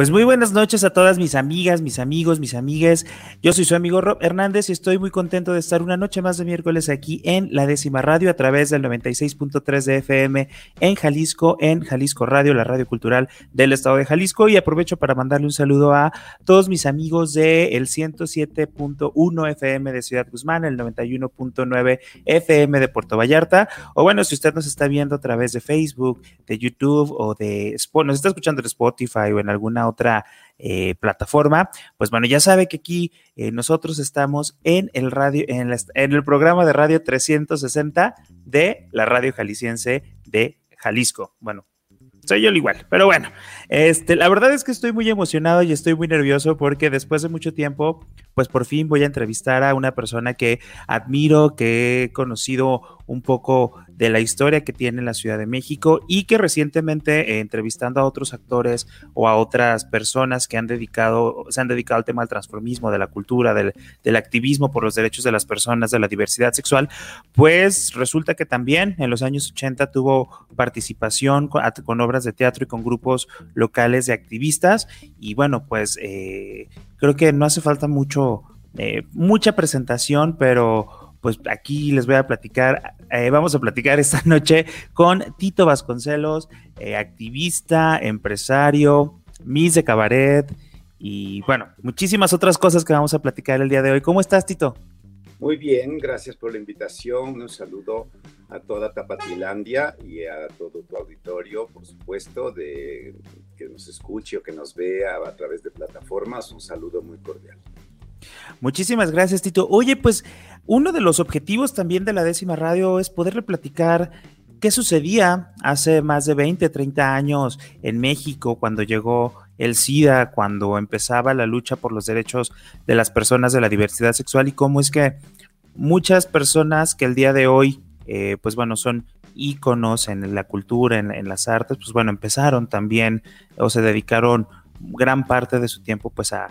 Pues muy buenas noches a todas mis amigas, mis amigos, mis amigues. Yo soy su amigo Rob Hernández y estoy muy contento de estar una noche más de miércoles aquí en la décima radio a través del 96.3 de FM en Jalisco, en Jalisco Radio, la radio cultural del estado de Jalisco. Y aprovecho para mandarle un saludo a todos mis amigos de el 107.1 FM de Ciudad Guzmán, el 91.9 FM de Puerto Vallarta. O bueno, si usted nos está viendo a través de Facebook, de YouTube o de nos está escuchando en Spotify o en alguna otra eh, plataforma, pues bueno, ya sabe que aquí eh, nosotros estamos en el radio, en, en el programa de radio 360 de la radio jalisciense de Jalisco. Bueno, soy yo igual, pero bueno, este, la verdad es que estoy muy emocionado y estoy muy nervioso porque después de mucho tiempo, pues por fin voy a entrevistar a una persona que admiro, que he conocido un poco de la historia que tiene la Ciudad de México y que recientemente eh, entrevistando a otros actores o a otras personas que se han dedicado al tema del transformismo, de la cultura, del, del activismo por los derechos de las personas, de la diversidad sexual, pues resulta que también en los años 80 tuvo participación con, obras de teatro y con grupos locales de activistas y bueno, pues eh, creo que no hace falta mucho, eh, mucha presentación, pero pues aquí les voy a platicar, eh, vamos a platicar esta noche con Tito Vasconcelos, eh, activista, empresario, Miss de Cabaret y bueno, muchísimas otras cosas que vamos a platicar el día de hoy. ¿Cómo estás, Tito? Muy bien, gracias por la invitación. Un saludo a toda Tapatilandia y a todo tu auditorio, por supuesto, de que nos escuche o que nos vea a través de plataformas. Un saludo muy cordial. Muchísimas gracias, Tito. Oye, pues uno de los objetivos también de la décima radio es poderle platicar qué sucedía hace más de 20, 30 años en México cuando llegó el SIDA, cuando empezaba la lucha por los derechos de las personas de la diversidad sexual y cómo es que muchas personas que el día de hoy, eh, pues bueno, son íconos en la cultura, en, las artes, pues bueno, empezaron también o se dedicaron gran parte de su tiempo pues a,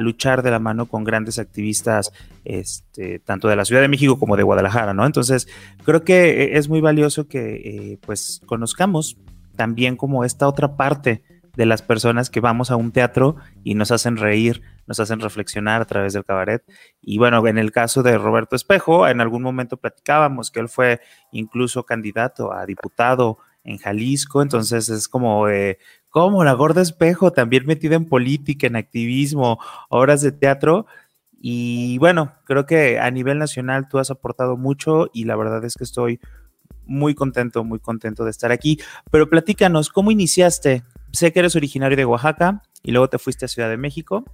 luchar de la mano con grandes activistas, este, tanto de la Ciudad de México como de Guadalajara, ¿no? Entonces, creo que e, es muy valioso que eh, pues conozcamos también como esta otra parte de las personas que vamos a un teatro y nos hacen reír, nos hacen reflexionar a través del cabaret. Y bueno, en el caso de Roberto Espejo, en algún momento platicábamos que él fue incluso candidato a diputado en Jalisco, entonces es como, eh, la gorda espejo, también metida en política, en activismo, obras de teatro. Y bueno, creo que a nivel nacional tú has aportado mucho y la verdad es que estoy muy contento, muy contento de estar aquí. Pero platícanos, ¿cómo iniciaste? Sé que eres originario de Oaxaca y luego te fuiste a Ciudad de México.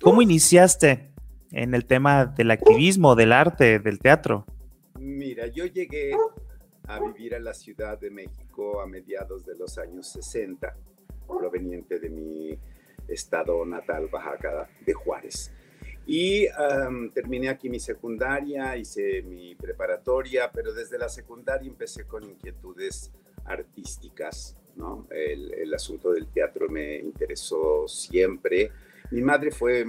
¿Cómo iniciaste en el tema del activismo, del arte, del teatro? Mira, yo llegué a vivir a la Ciudad de México a mediados de los años 60 proveniente de mi estado natal, Oaxaca, de Juárez. Y terminé aquí mi secundaria, hice mi preparatoria, pero desde la secundaria empecé con inquietudes artísticas, ¿no? El, el asunto del teatro me interesó siempre. Mi madre fue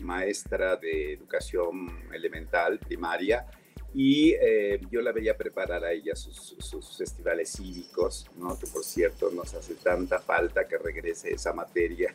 maestra de educación elemental, primaria, y eh, yo la veía preparar a ella sus, festivales cívicos, ¿no? que por cierto nos hace tanta falta que regrese esa materia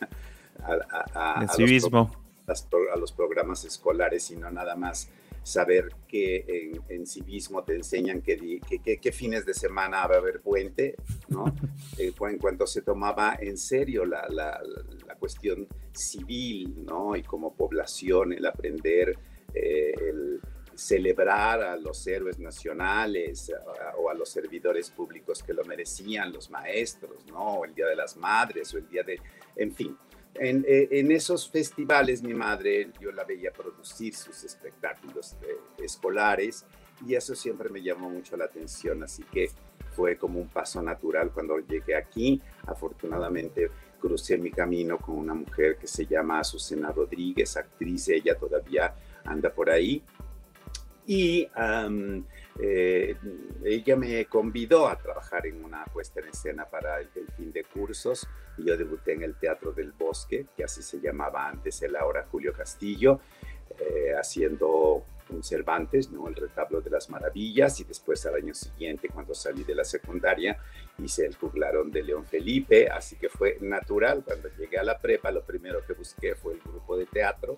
a, a, civismo. Los, a los programas escolares y no nada más saber que en, civismo te enseñan que, que, fines de semana va a haber puente, ¿no? Eh, en cuanto se tomaba en serio la, la, la, cuestión civil, ¿no? Y como población, el aprender eh, el celebrar a los héroes nacionales o a los servidores públicos que lo merecían, los maestros, ¿no? O el Día de las Madres o el Día de, en fin. En, eh, en esos festivales mi madre, yo la veía producir sus espectáculos eh, escolares y eso siempre me llamó mucho la atención, así que fue como un paso natural cuando llegué aquí. Afortunadamente crucé mi camino con una mujer que se llama Azucena Rodríguez, actriz, ella todavía anda por ahí y eh, ella me convidó a trabajar en una puesta en escena para el, fin de cursos y yo debuté en el Teatro del Bosque, que así se llamaba antes el ahora Julio Castillo, eh, haciendo un Cervantes, ¿no? el retablo de las maravillas, y después al año siguiente, cuando salí de la secundaria, hice el juglarón de León Felipe, así que fue natural. Cuando llegué a la prepa, lo primero que busqué fue el grupo de teatro,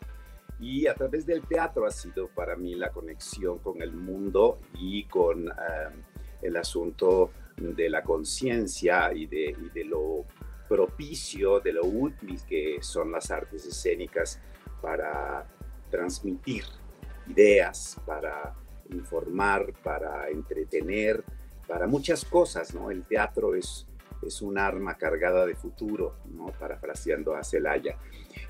y a través del teatro ha sido para mí la conexión con el mundo y con el asunto de la conciencia y de, y de lo propicio, de lo útil que son las artes escénicas para transmitir ideas, para informar, para entretener, para muchas cosas, ¿no? El teatro es, es un arma cargada de futuro, ¿no? Parafraseando a Celaya.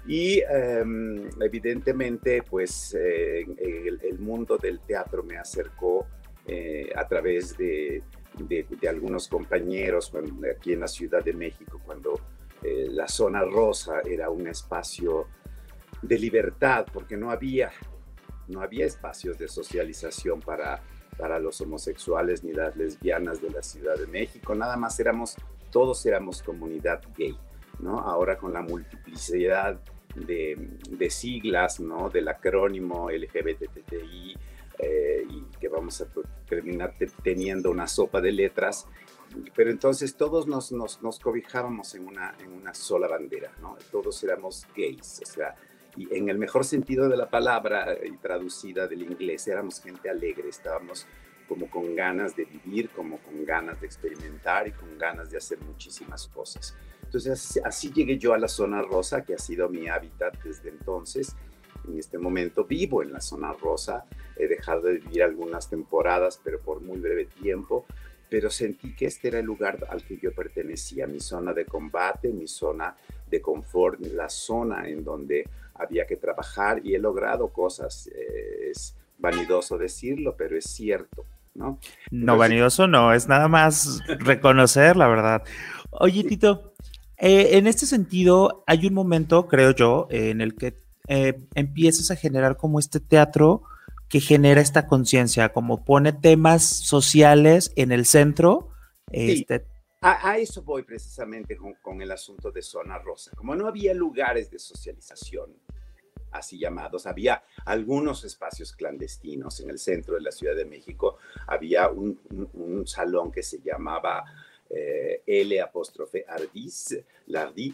Y em, evidentemente, pues eh, el, mundo del teatro me acercó eh, a través de, de, algunos compañeros aquí en la Ciudad de México, cuando eh, la zona rosa era un espacio de libertad, porque no había, no había espacios de socialización para, para los homosexuales ni las lesbianas de la Ciudad de México, nada más éramos, todos éramos comunidad gay, ¿no? Ahora con la multiplicidad de, de siglas, ¿no? Del acrónimo LGBTTI, eh, y que vamos a terminar teniendo una sopa de letras, pero entonces todos nos, nos, nos, cobijábamos en una, en una sola bandera, ¿no? Todos éramos gays, o sea, y en el mejor sentido de la palabra y traducida del inglés, éramos gente alegre, estábamos como con ganas de vivir, como con ganas de experimentar y con ganas de hacer muchísimas cosas. Entonces así llegué yo a la zona rosa, que ha sido mi hábitat desde entonces, en este momento vivo en la zona rosa, he dejado de vivir algunas temporadas, pero por muy breve tiempo, pero sentí que este era el lugar al que yo pertenecía, mi zona de combate, mi zona de confort, la zona en donde había que trabajar y he logrado cosas. Eh, es vanidoso decirlo, pero es cierto, ¿no? No, vanidoso no, es nada más reconocer la verdad. Oye, Tito, eh, en este sentido, hay un momento, creo yo, en el que eh, empiezas a generar como este teatro que genera esta conciencia, como pone temas sociales en el centro. Este... A, eso voy precisamente con, el asunto de Zona Rosa. Como no había lugares de socialización, así llamados. Había algunos espacios clandestinos en el centro de la Ciudad de México. Había un, salón que se llamaba eh, L apóstrofe Ardis, Lardi,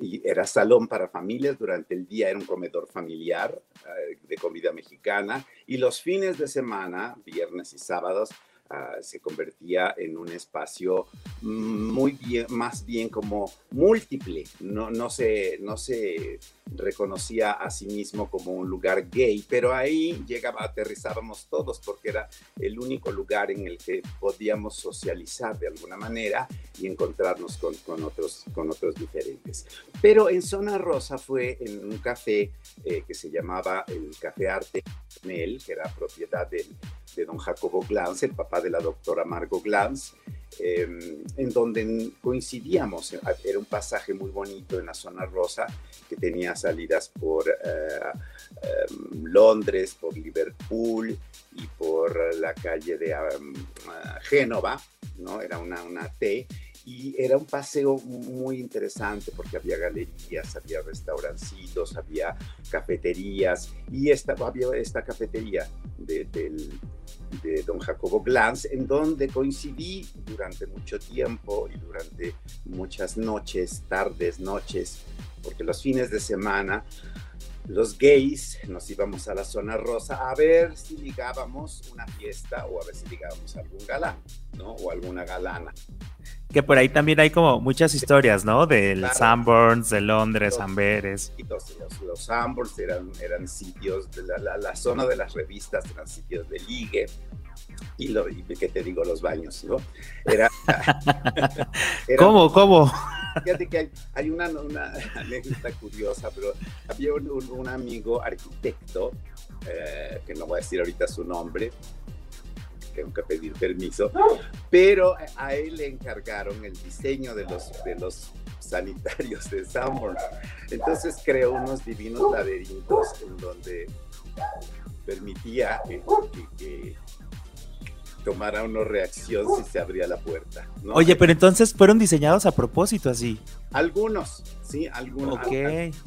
y era salón para familias, durante el día era un comedor familiar eh, de comida mexicana y los fines de semana, viernes y sábados, Ah, se convertía en un espacio muy bien, más bien como múltiple, no, no, se, no se reconocía a sí mismo como un lugar gay, pero ahí llegaba, aterrizábamos todos porque era el único lugar en el que podíamos socializar de alguna manera y encontrarnos con, con otros, con otros diferentes. Pero en Zona Rosa fue en un café eh, que se llamaba el Café Arte Mel, que era propiedad del de don Jacobo Glantz, el papá de la doctora Margot Glantz, em, en donde coincidíamos. Era un pasaje muy bonito en la zona rosa que tenía salidas por eh, em, Londres, por Liverpool y por la calle de em, Génova, ¿no? Era una, una T y era un paseo muy interesante porque había galerías, había restaurancitos, había cafeterías y esta, había esta cafetería de, de don Jacobo Glantz en donde coincidí durante mucho tiempo y durante muchas noches, tardes, noches, porque los fines de semana los gays nos íbamos a la zona rosa a ver si ligábamos una fiesta o a ver si ligábamos algún galán, ¿no? O alguna galana. Que por ahí también hay como muchas historias, ¿no? Del Sanborns, de Londres, Amberes. Los, los, Sanborns eran, eran sitios, de la, la, zona de las revistas eran sitios de ligue. Y, lo, y que te digo, los baños, ¿no? Era, ¿Cómo? ¿Cómo? Fíjate que hay, una, una, anécdota curiosa, pero había un, un, amigo arquitecto, eh, que no voy a decir ahorita su nombre, tengo que pedir permiso, pero a él le encargaron el diseño de los, de los sanitarios de Sanborn. Entonces creó unos divinos laberintos en donde permitía que, tomara una reacción si se abría la puerta. Oye, pero entonces fueron diseñados a propósito así. Algunos, sí, algunos,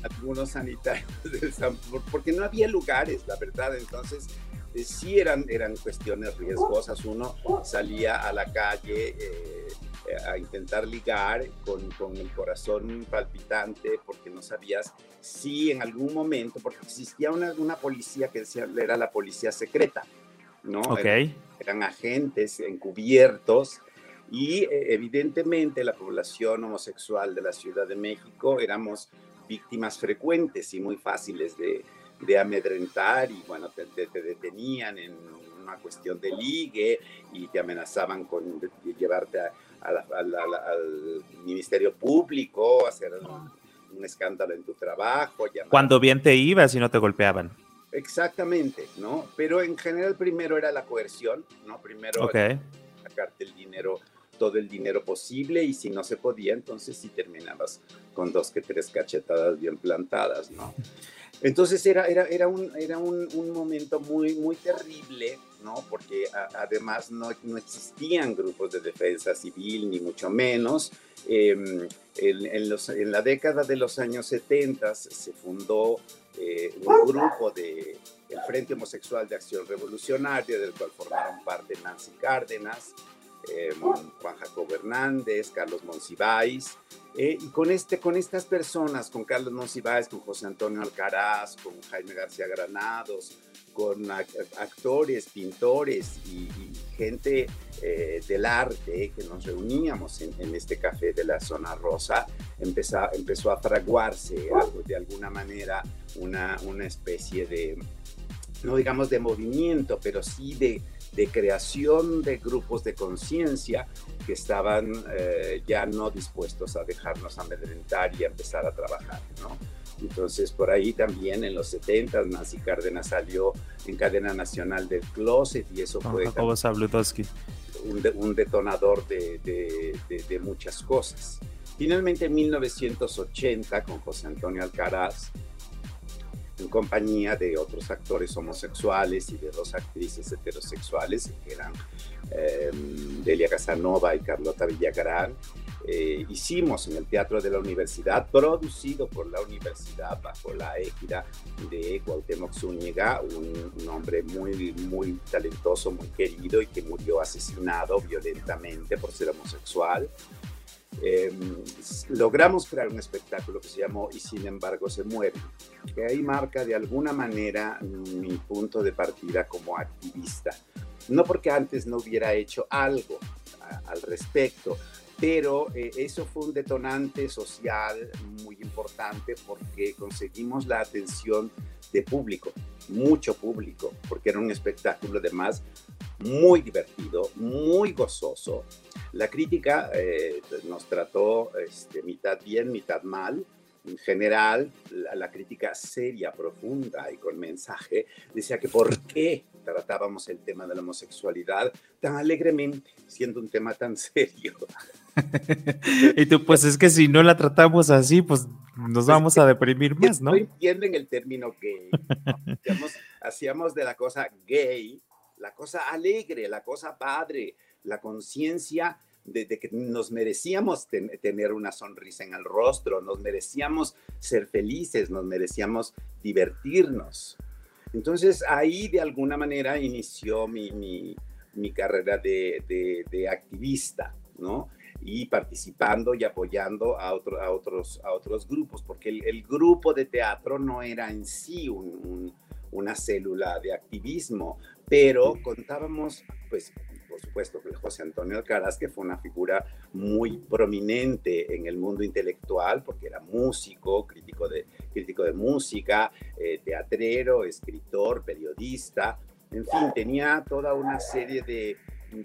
algunos sanitarios, porque no había lugares, la verdad, entonces eh, sí eran, eran cuestiones riesgosas. Uno salía a la calle eh, a intentar ligar con, con, el corazón palpitante porque no sabías si en algún momento, porque existía una, una policía que decía, era la policía secreta, ¿no? Eran, agentes encubiertos y eh, evidentemente la población homosexual de la Ciudad de México éramos víctimas frecuentes y muy fáciles de, de amedrentar y bueno, te, detenían en una cuestión de ligue y te amenazaban con llevarte al Ministerio Público, hacer un, escándalo en tu trabajo. Cuando bien te ibas y no te golpeaban. Exactamente, ¿no? Pero en general primero era la coerción, ¿no? Primero sacarte el dinero, todo el dinero posible y si no se podía, entonces sí terminabas con dos que tres cachetadas bien plantadas, ¿no? Entonces era, era, era, un, era un, un momento muy, muy terrible, ¿no? Porque además no, no, existían grupos de defensa civil, ni mucho menos. Em, en, en, los, en, la década de los años 70 se fundó eh, un grupo de el Frente Homosexual de Acción Revolucionaria, del cual formaron parte Nancy Cárdenas, em, Juan Jacobo Hernández, Carlos Monsiváis, eh, y con, este, con estas personas, con Carlos Monsiváis, con José Antonio Alcaraz, con Jaime García Granados, con actores, pintores y, gente eh, del arte que nos reuníamos en, este café de la zona rosa, empezó, empezó a fraguarse de alguna manera una, una especie de, no digamos de movimiento, pero sí de, de creación de grupos de conciencia que estaban eh, ya no dispuestos a dejarnos amedrentar y a empezar a trabajar, ¿no? Entonces, por ahí también en los 70 Nancy Cárdenas salió en cadena nacional del closet y eso fue un, un, detonador de, de, de, muchas cosas. Finalmente, en 1980, con José Antonio Alcaraz, en compañía de otros actores homosexuales y de dos actrices heterosexuales, que eran eh, Delia Casanova y Carlota Villagrán. Eh, hicimos en el Teatro de la Universidad, producido por la universidad bajo la égida de Cuauhtémoc Zúñiga, un, un, hombre muy, muy talentoso, muy querido y que murió asesinado violentamente por ser homosexual. Em, logramos crear un espectáculo que se llamó Y sin embargo se mueve, que ahí marca de alguna manera mi punto de partida como activista. No porque antes no hubiera hecho algo al respecto, pero eh, eso fue un detonante social muy importante porque conseguimos la atención de público, mucho público, porque era un espectáculo además muy divertido, muy gozoso. La crítica eh, nos trató este, mitad bien, mitad mal. En general, la, crítica seria, profunda y con mensaje decía que por qué tratábamos el tema de la homosexualidad tan alegremente, siendo un tema tan serio. y tú, pues es que si no la tratamos así, pues nos pues vamos a deprimir más, ¿no? No entienden el término gay. Hacíamos, hacíamos de la cosa gay la cosa alegre, la cosa padre, la conciencia de, que nos merecíamos tener una sonrisa en el rostro, nos merecíamos ser felices, nos merecíamos divertirnos. Entonces ahí de alguna manera inició mi, carrera de, activista, ¿no? Y participando y apoyando a, a, otros, a otros grupos, porque el, grupo de teatro no era en sí una célula de activismo, pero contábamos, pues, por supuesto, José Antonio Alcaraz, que fue una figura muy prominente en el mundo intelectual, porque era músico, crítico de, crítico de música, eh, teatrero, escritor, periodista, en fin, tenía toda una serie de,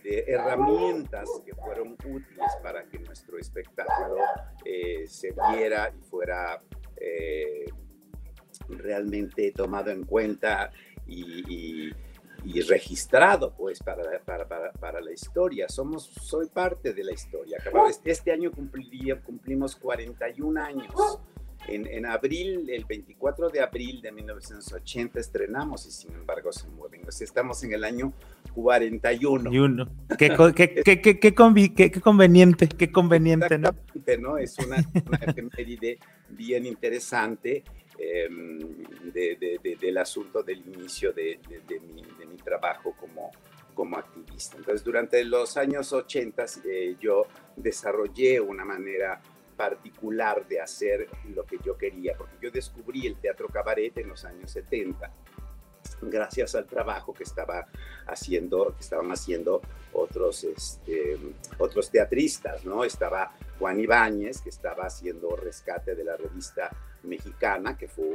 herramientas que fueron útiles para que nuestro espectáculo eh, se viera y fuera eh, realmente tomado en cuenta y y registrado pues para, para, para, para, la historia. Somos, soy parte de la historia. Este año cumplimos 41 años En, abril, el 24 de abril de 1980 estrenamos y sin embargo se mueven. estamos en el año 41. Y uno. Qué, qué, qué, qué, conveniente, qué conveniente, ¿no? ¿no? Es una, una bien interesante em, del asunto del inicio de, mi, mi, trabajo como, como activista. Entonces, durante los años 80 eh, yo desarrollé una manera particular de hacer lo que yo quería, porque yo descubrí el teatro cabaret en los años 70 gracias al trabajo que estaba haciendo que estaban haciendo otros este, otros teatristas no estaba Juan Ibáñez que estaba haciendo rescate de la revista mexicana que fue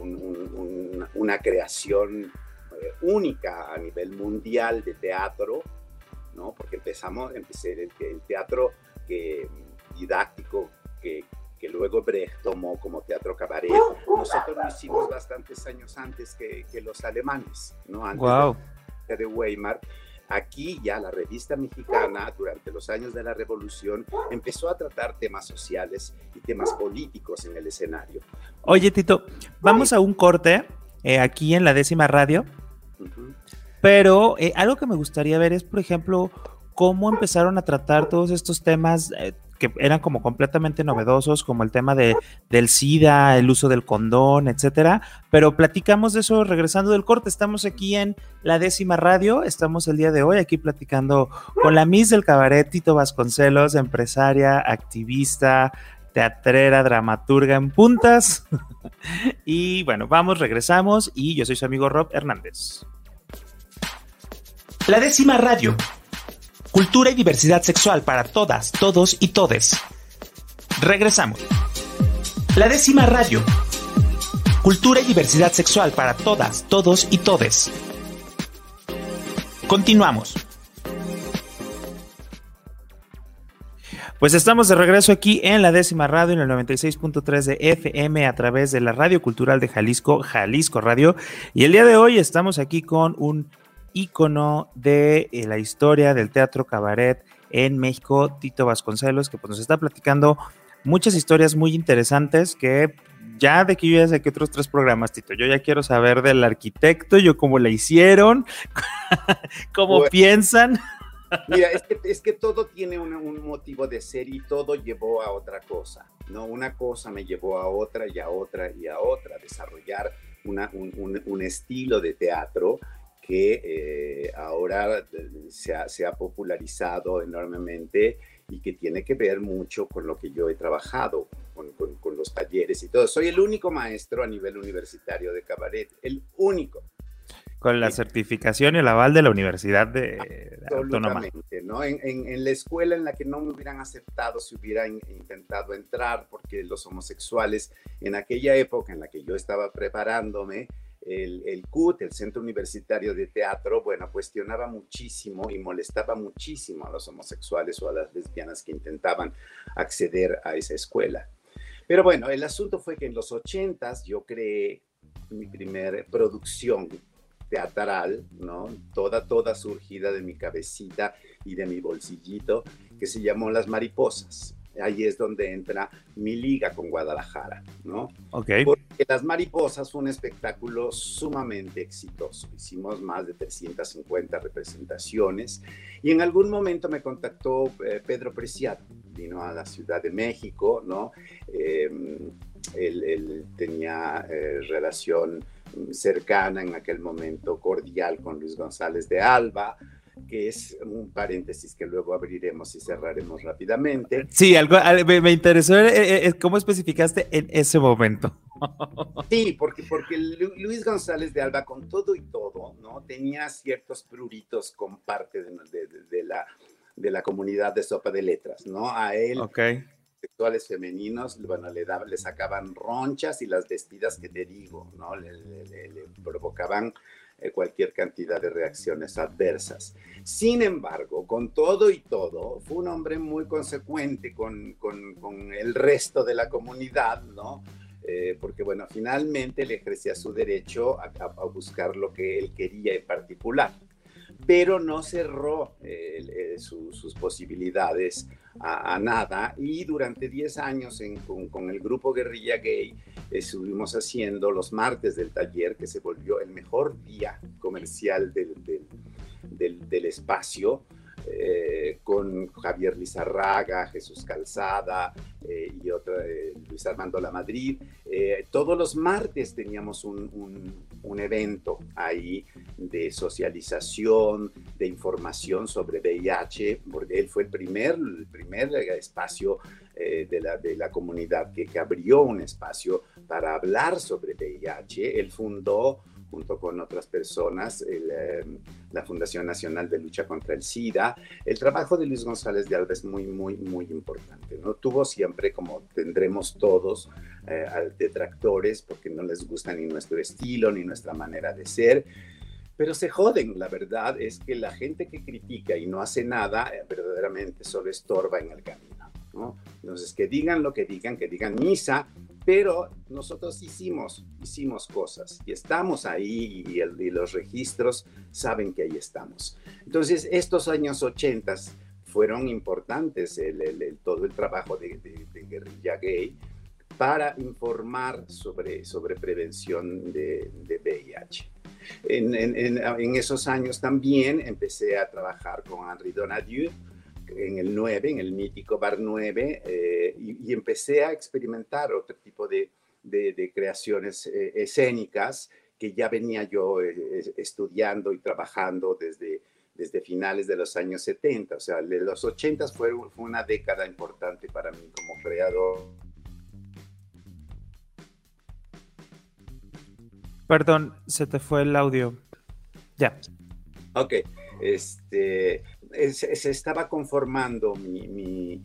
una creación eh, única a nivel mundial de teatro no porque empezamos empecé el, el teatro que didáctico que, que luego Brecht tomó como teatro cabaret. Nosotros lo hicimos bastantes años antes que, que los alemanes, ¿no? Antes de, de Weimar. Aquí ya la revista mexicana, durante los años de la revolución, empezó a tratar temas sociales y temas políticos en el escenario. Oye, Tito, vamos a un corte eh, aquí en la décima radio, pero eh, algo que me gustaría ver es, por ejemplo, cómo empezaron a tratar todos estos temas eh, que eran como completamente novedosos, como el tema de, del SIDA, el uso del condón, etcétera. Pero platicamos de eso regresando del corte. Estamos aquí en la décima radio. Estamos el día de hoy aquí platicando con la Miss del Cabaret, Tito Vasconcelos, empresaria, activista, teatrera, dramaturga en puntas. y bueno, vamos, regresamos. Y yo soy su amigo Rob Hernández. La décima radio Cultura y diversidad sexual para todas, todos y todes. Regresamos. La décima radio. Cultura y diversidad sexual para todas, todos y todes. Continuamos. Pues estamos de regreso aquí en la décima radio, en el 96.3 de FM, a través de la Radio Cultural de Jalisco, Jalisco Radio. Y el día de hoy estamos aquí con un ícono de eh, la historia del teatro cabaret en México, Tito Vasconcelos, que pues, nos está platicando muchas historias muy interesantes que ya de aquí yo ya sé que otros tres programas, Tito. Yo ya quiero saber del arquitecto, yo cómo le hicieron, cómo piensan. Mira, es que, todo tiene un, motivo de ser y todo llevó a otra cosa, ¿no? Una cosa me llevó a otra y a otra y a otra, desarrollar un, un, estilo de teatro que eh, ahora eh, se ha, se ha, popularizado enormemente y que tiene que ver mucho con lo que yo he trabajado, con, con, los talleres y todo. Soy el único maestro a nivel universitario de cabaret, el único. Con la certificación y el aval de la Universidad de Autónoma. ¿no? En, en, en, la escuela en la que no me hubieran aceptado si hubiera intentado entrar, porque los homosexuales en aquella época en la que yo estaba preparándome, el, el, CUT, el Centro Universitario de Teatro, bueno, cuestionaba muchísimo y molestaba muchísimo a los homosexuales o a las lesbianas que intentaban acceder a esa escuela. Pero bueno, el asunto fue que en los ochentas yo creé mi primera producción teatral, ¿no? Toda, toda surgida de mi cabecita y de mi bolsillito, que se llamó Las Mariposas ahí es donde entra mi liga con Guadalajara, ¿no? Ok. Porque Las Mariposas fue un espectáculo sumamente exitoso. Hicimos más de 350 representaciones y en algún momento me contactó eh, Pedro Preciado, vino a la Ciudad de México, ¿no? Em, él, tenía eh, relación cercana en aquel momento, cordial con Luis González de Alba, que es un paréntesis que luego abriremos y cerraremos rápidamente. Sí, algo me, interesó eh, eh, cómo especificaste en ese momento. Sí, porque, porque Luis González de Alba, con todo y todo, ¿no? Tenía ciertos pruritos con parte de, la, de la comunidad de Sopa de Letras, ¿no? A él, okay. sexuales femeninos, bueno, le, le sacaban ronchas y las vestidas que te digo, ¿no? le provocaban eh, cualquier cantidad de reacciones adversas. Sin embargo, con todo y todo, fue un hombre muy consecuente con, con, el resto de la comunidad, ¿no? Eh, porque, bueno, finalmente le ejercía su derecho a, buscar lo que él quería en particular, pero no cerró eh, sus posibilidades a, nada y durante 10 años con, el grupo Guerrilla Gay estuvimos haciendo los martes del taller, que se volvió el mejor día comercial del, del espacio. Eh, con Javier Lizarraga, Jesús Calzada eh, y otra, eh, Luis Armando La Madrid. todos los martes teníamos un, evento ahí de socialización, de información sobre VIH, porque él fue el primer, el primer espacio de, la, de la comunidad que, que abrió un espacio para hablar sobre VIH. Él fundó junto con otras personas, eh, la Fundación Nacional de Lucha contra el SIDA. El trabajo de Luis González de Alba es muy, muy, muy importante. ¿no? Tuvo siempre, como tendremos todos, eh, detractores porque no les gusta ni nuestro estilo ni nuestra manera de ser. Pero se joden, la verdad es que la gente que critica y no hace nada eh, verdaderamente solo estorba en el camino. ¿no? Entonces, que digan lo que digan, que digan misa, pero nosotros hicimos, hicimos cosas y estamos ahí y, los registros saben que ahí estamos. Entonces, estos años 80 fueron importantes, el, todo el trabajo de, guerrilla gay para informar sobre, sobre prevención de, VIH. En, en, esos años también empecé a trabajar con Henri Donadieu, en el 9, en el mítico Bar 9, eh, y, empecé a experimentar otro tipo de, de, creaciones eh, escénicas que ya venía yo eh, estudiando y trabajando desde, desde finales de los años 70. O sea, los 80 fue, fue una década importante para mí como creador. Perdón, se te fue el audio. Ya. Ok. Este, se, estaba conformando mi,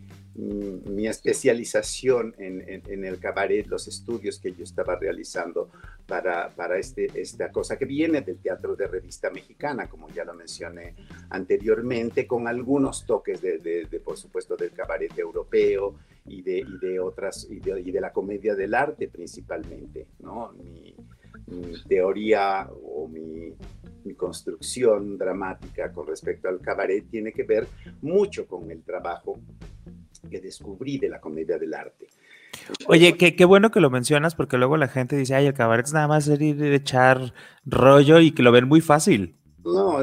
especialización en, el cabaret, los estudios que yo estaba realizando para, para este, esta cosa que viene del teatro de revista mexicana, como ya lo mencioné anteriormente, con algunos toques de, por supuesto, del cabaret europeo y de, de otras, y de, la comedia del arte principalmente, ¿no? mi teoría o mi mi construcción dramática con respecto al cabaret tiene que ver mucho con el trabajo que descubrí de la comedia del arte. Oye, qué, bueno que lo mencionas porque luego la gente dice, ay, el cabaret es nada más ir echar rollo y que lo ven muy fácil. No,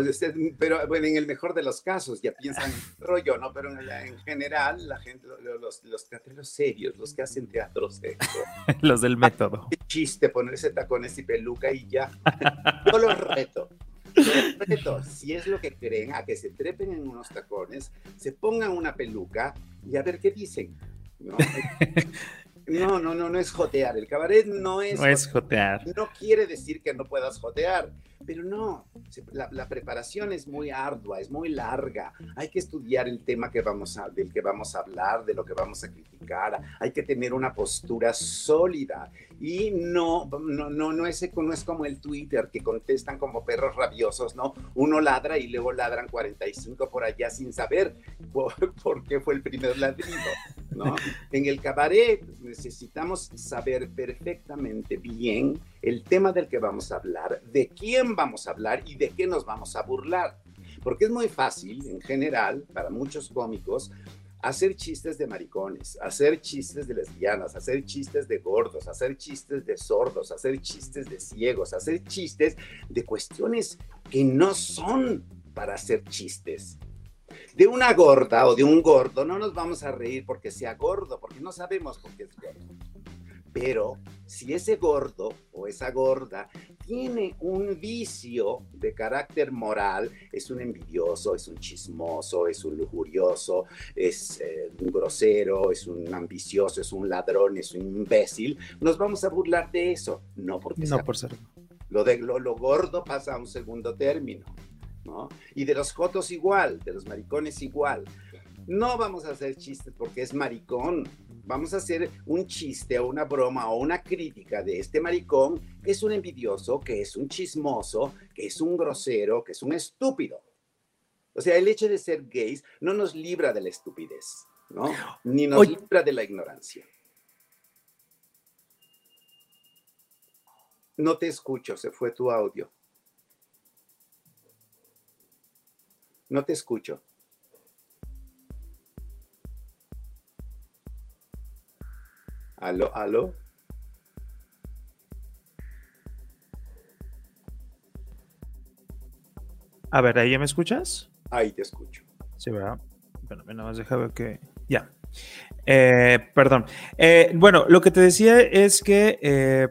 pero bueno, en el mejor de los casos ya piensan rollo, ¿no? Pero en, general, la gente, los, los teatreros serios, los que hacen teatro serio. los del método. Qué chiste ponerse tacones y peluca y ya. Yo los reto. reto, si es lo que creen, a que se trepen en unos tacones, se pongan una peluca y a ver qué dicen. ¿no? No, no, no, no es jotear. El cabaret no es. No es jotear. No quiere decir que no puedas jotear, pero no. La, preparación es muy ardua, es muy larga. Hay que estudiar el tema que vamos a, del que vamos a hablar, de lo que vamos a criticar. Hay que tener una postura sólida. Y no, no, no, no, es, no es como el Twitter que contestan como perros rabiosos, ¿no? Uno ladra y luego ladran 45 por allá sin saber por, por qué fue el primer ladrido, ¿no? En el cabaret necesitamos saber perfectamente bien el tema del que vamos a hablar, de quién vamos a hablar y de qué nos vamos a burlar. Porque es muy fácil, en general, para muchos cómicos, hacer chistes de maricones, hacer chistes de lesbianas, hacer chistes de gordos, hacer chistes de sordos, hacer chistes de ciegos, hacer chistes de cuestiones que no son para hacer chistes de una gorda o de un gordo no nos vamos a reír porque sea gordo, porque no sabemos por qué es gordo. Pero si ese gordo o esa gorda tiene un vicio de carácter moral, es un envidioso, es un chismoso, es un lujurioso, es eh, un grosero, es un ambicioso, es un ladrón, es un imbécil, nos vamos a burlar de eso, no porque no por ser. Lo, de, lo gordo pasa a un segundo término. Y de los jotos igual, de los maricones igual. No vamos a hacer chistes porque es maricón. Vamos a hacer un chiste o una broma o una crítica de este maricón que es un envidioso, que es un chismoso, que es un grosero, que es un estúpido. O sea, el hecho de ser gays no nos libra de la estupidez, ¿no? Ni nos libra de la ignorancia. No te escucho, se fue tu audio. No te escucho. Aló, aló. A ver, ¿ahí ya me escuchas? Ahí te escucho. Sí, ¿verdad? Bueno, nada más deja ver que. Ya. Eh, perdón. Eh, bueno, lo que te decía es que. Eh,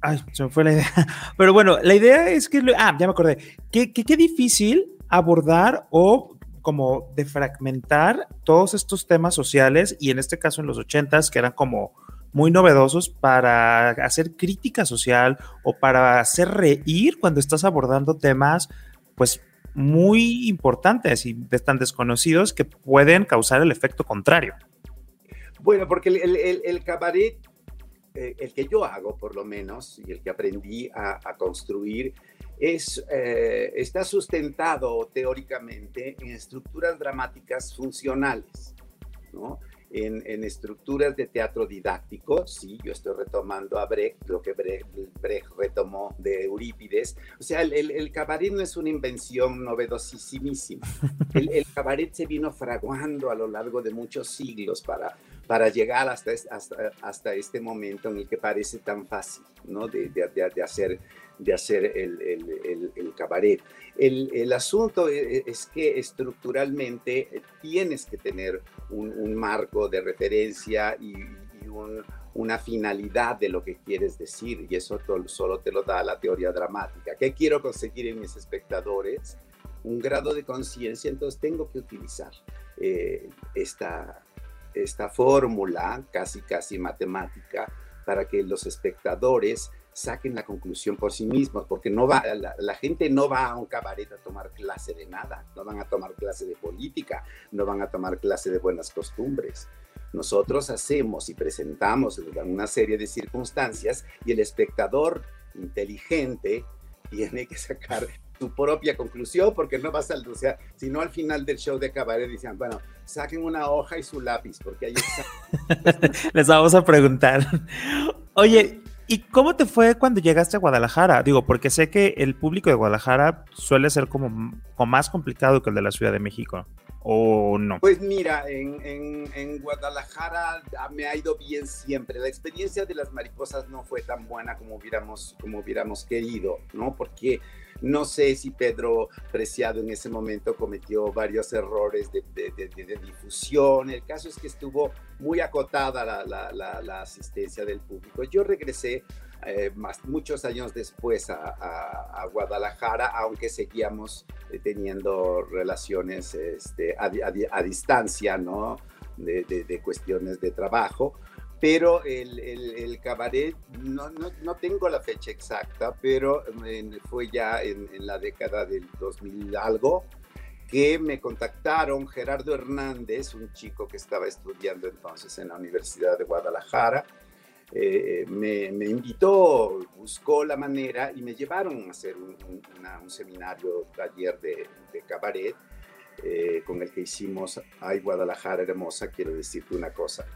ay, se me fue la idea. Pero bueno, la idea es que. Ah, ya me acordé. Qué que, que difícil abordar o como defragmentar todos estos temas sociales y en este caso en los ochentas que eran como muy novedosos para hacer crítica social o para hacer reír cuando estás abordando temas pues muy importantes y tan desconocidos que pueden causar el efecto contrario. Bueno, porque el, cabaret, eh, el que yo hago por lo menos, y el que aprendí a, construir, es, eh, está sustentado teóricamente en estructuras dramáticas funcionales, ¿no? En, estructuras de teatro didáctico, sí, yo estoy retomando a Brecht, lo que Brecht, retomó de Eurípides. O sea, el, cabaret no es una invención novedosísima. El, el, cabaret se vino fraguando a lo largo de muchos siglos para, para llegar hasta, hasta, hasta este momento en el que parece tan fácil, ¿no? De, de, de hacer de hacer el, el, el, cabaret. El, asunto e, e, es que estructuralmente tienes que tener un, marco de referencia y, una finalidad de lo que quieres decir, y eso solo te lo da la teoría dramática. ¿Qué quiero conseguir en mis espectadores? Un grado de conciencia, entonces tengo que utilizar eh, esta, esta fórmula casi, casi matemática para que los espectadores saquen la conclusión por sí mismos, porque no va, la, gente no va a un cabaret a tomar clase de nada, no van a tomar clase de política, no van a tomar clase de buenas costumbres. Nosotros hacemos y presentamos una serie de circunstancias y el espectador inteligente tiene que sacar su propia conclusión porque no vas a, o sea, si no al final del show de cabaret dicen, bueno, saquen una hoja y su lápiz porque ahí está. Les vamos a preguntar. Oye, ¿Y cómo te fue cuando llegaste a Guadalajara? Digo, porque sé que el público de Guadalajara suele ser como, más complicado que el de la Ciudad de México. ¿O no? Pues mira, en, Guadalajara me ha ido bien siempre. La experiencia de las mariposas no fue tan buena como hubiéramos, como hubiéramos querido, ¿no? Porque no sé si Pedro Preciado en ese momento cometió varios errores de, difusión. El caso es que estuvo muy acotada la, asistencia del público. Yo regresé eh, muchos años después a, Guadalajara, aunque seguíamos eh, teniendo relaciones este, a, distancia, ¿no? de cuestiones de trabajo pero el, el, cabaret, no, no, no, tengo la fecha exacta, pero fue ya en, en, la década del 2000 algo, que me contactaron Gerardo Hernández, un chico que estaba estudiando entonces en la Universidad de Guadalajara, eh, me, me, invitó, buscó la manera y me llevaron a hacer un, un seminario, taller de, de cabaret, eh, con el que hicimos, ay Guadalajara hermosa, quiero decirte una cosa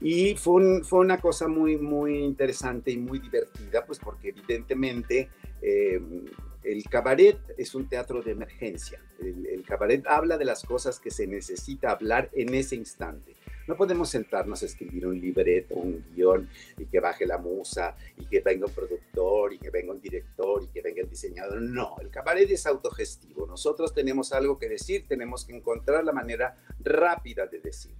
y fue, fue una cosa muy, muy interesante y muy divertida, pues porque evidentemente eh, el cabaret es un teatro de emergencia. El, cabaret habla de las cosas que se necesita hablar en ese instante. No podemos sentarnos a escribir un libreto, un guion y que baje la musa y que venga un productor y que venga un director y que venga el diseñador. No, el cabaret es autogestivo. Nosotros tenemos algo que decir, tenemos que encontrar la manera rápida de decirlo.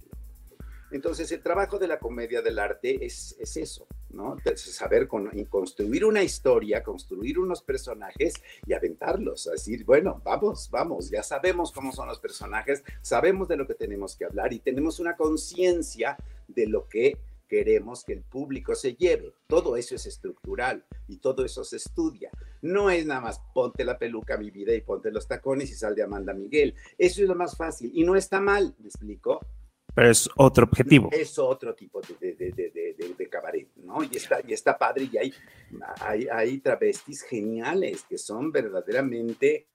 Entonces, el trabajo de la comedia del arte es, es eso, ¿no? saber construir una historia, construir unos personajes y aventarlos, a decir, bueno, vamos, vamos, ya sabemos cómo son los personajes, sabemos de lo que tenemos que hablar y tenemos una conciencia de lo que queremos que el público se lleve. Todo eso es estructural y todo eso se estudia. No es nada más ponte la peluca mi vida y ponte los tacones y sal de Amanda Miguel. Eso es lo más fácil y no está mal, ¿me explico? Es otro objetivo. Es otro tipo de, de, de, de cabaret, ¿no? Y está, y está padre y hay, hay, hay travestis geniales que son verdaderamente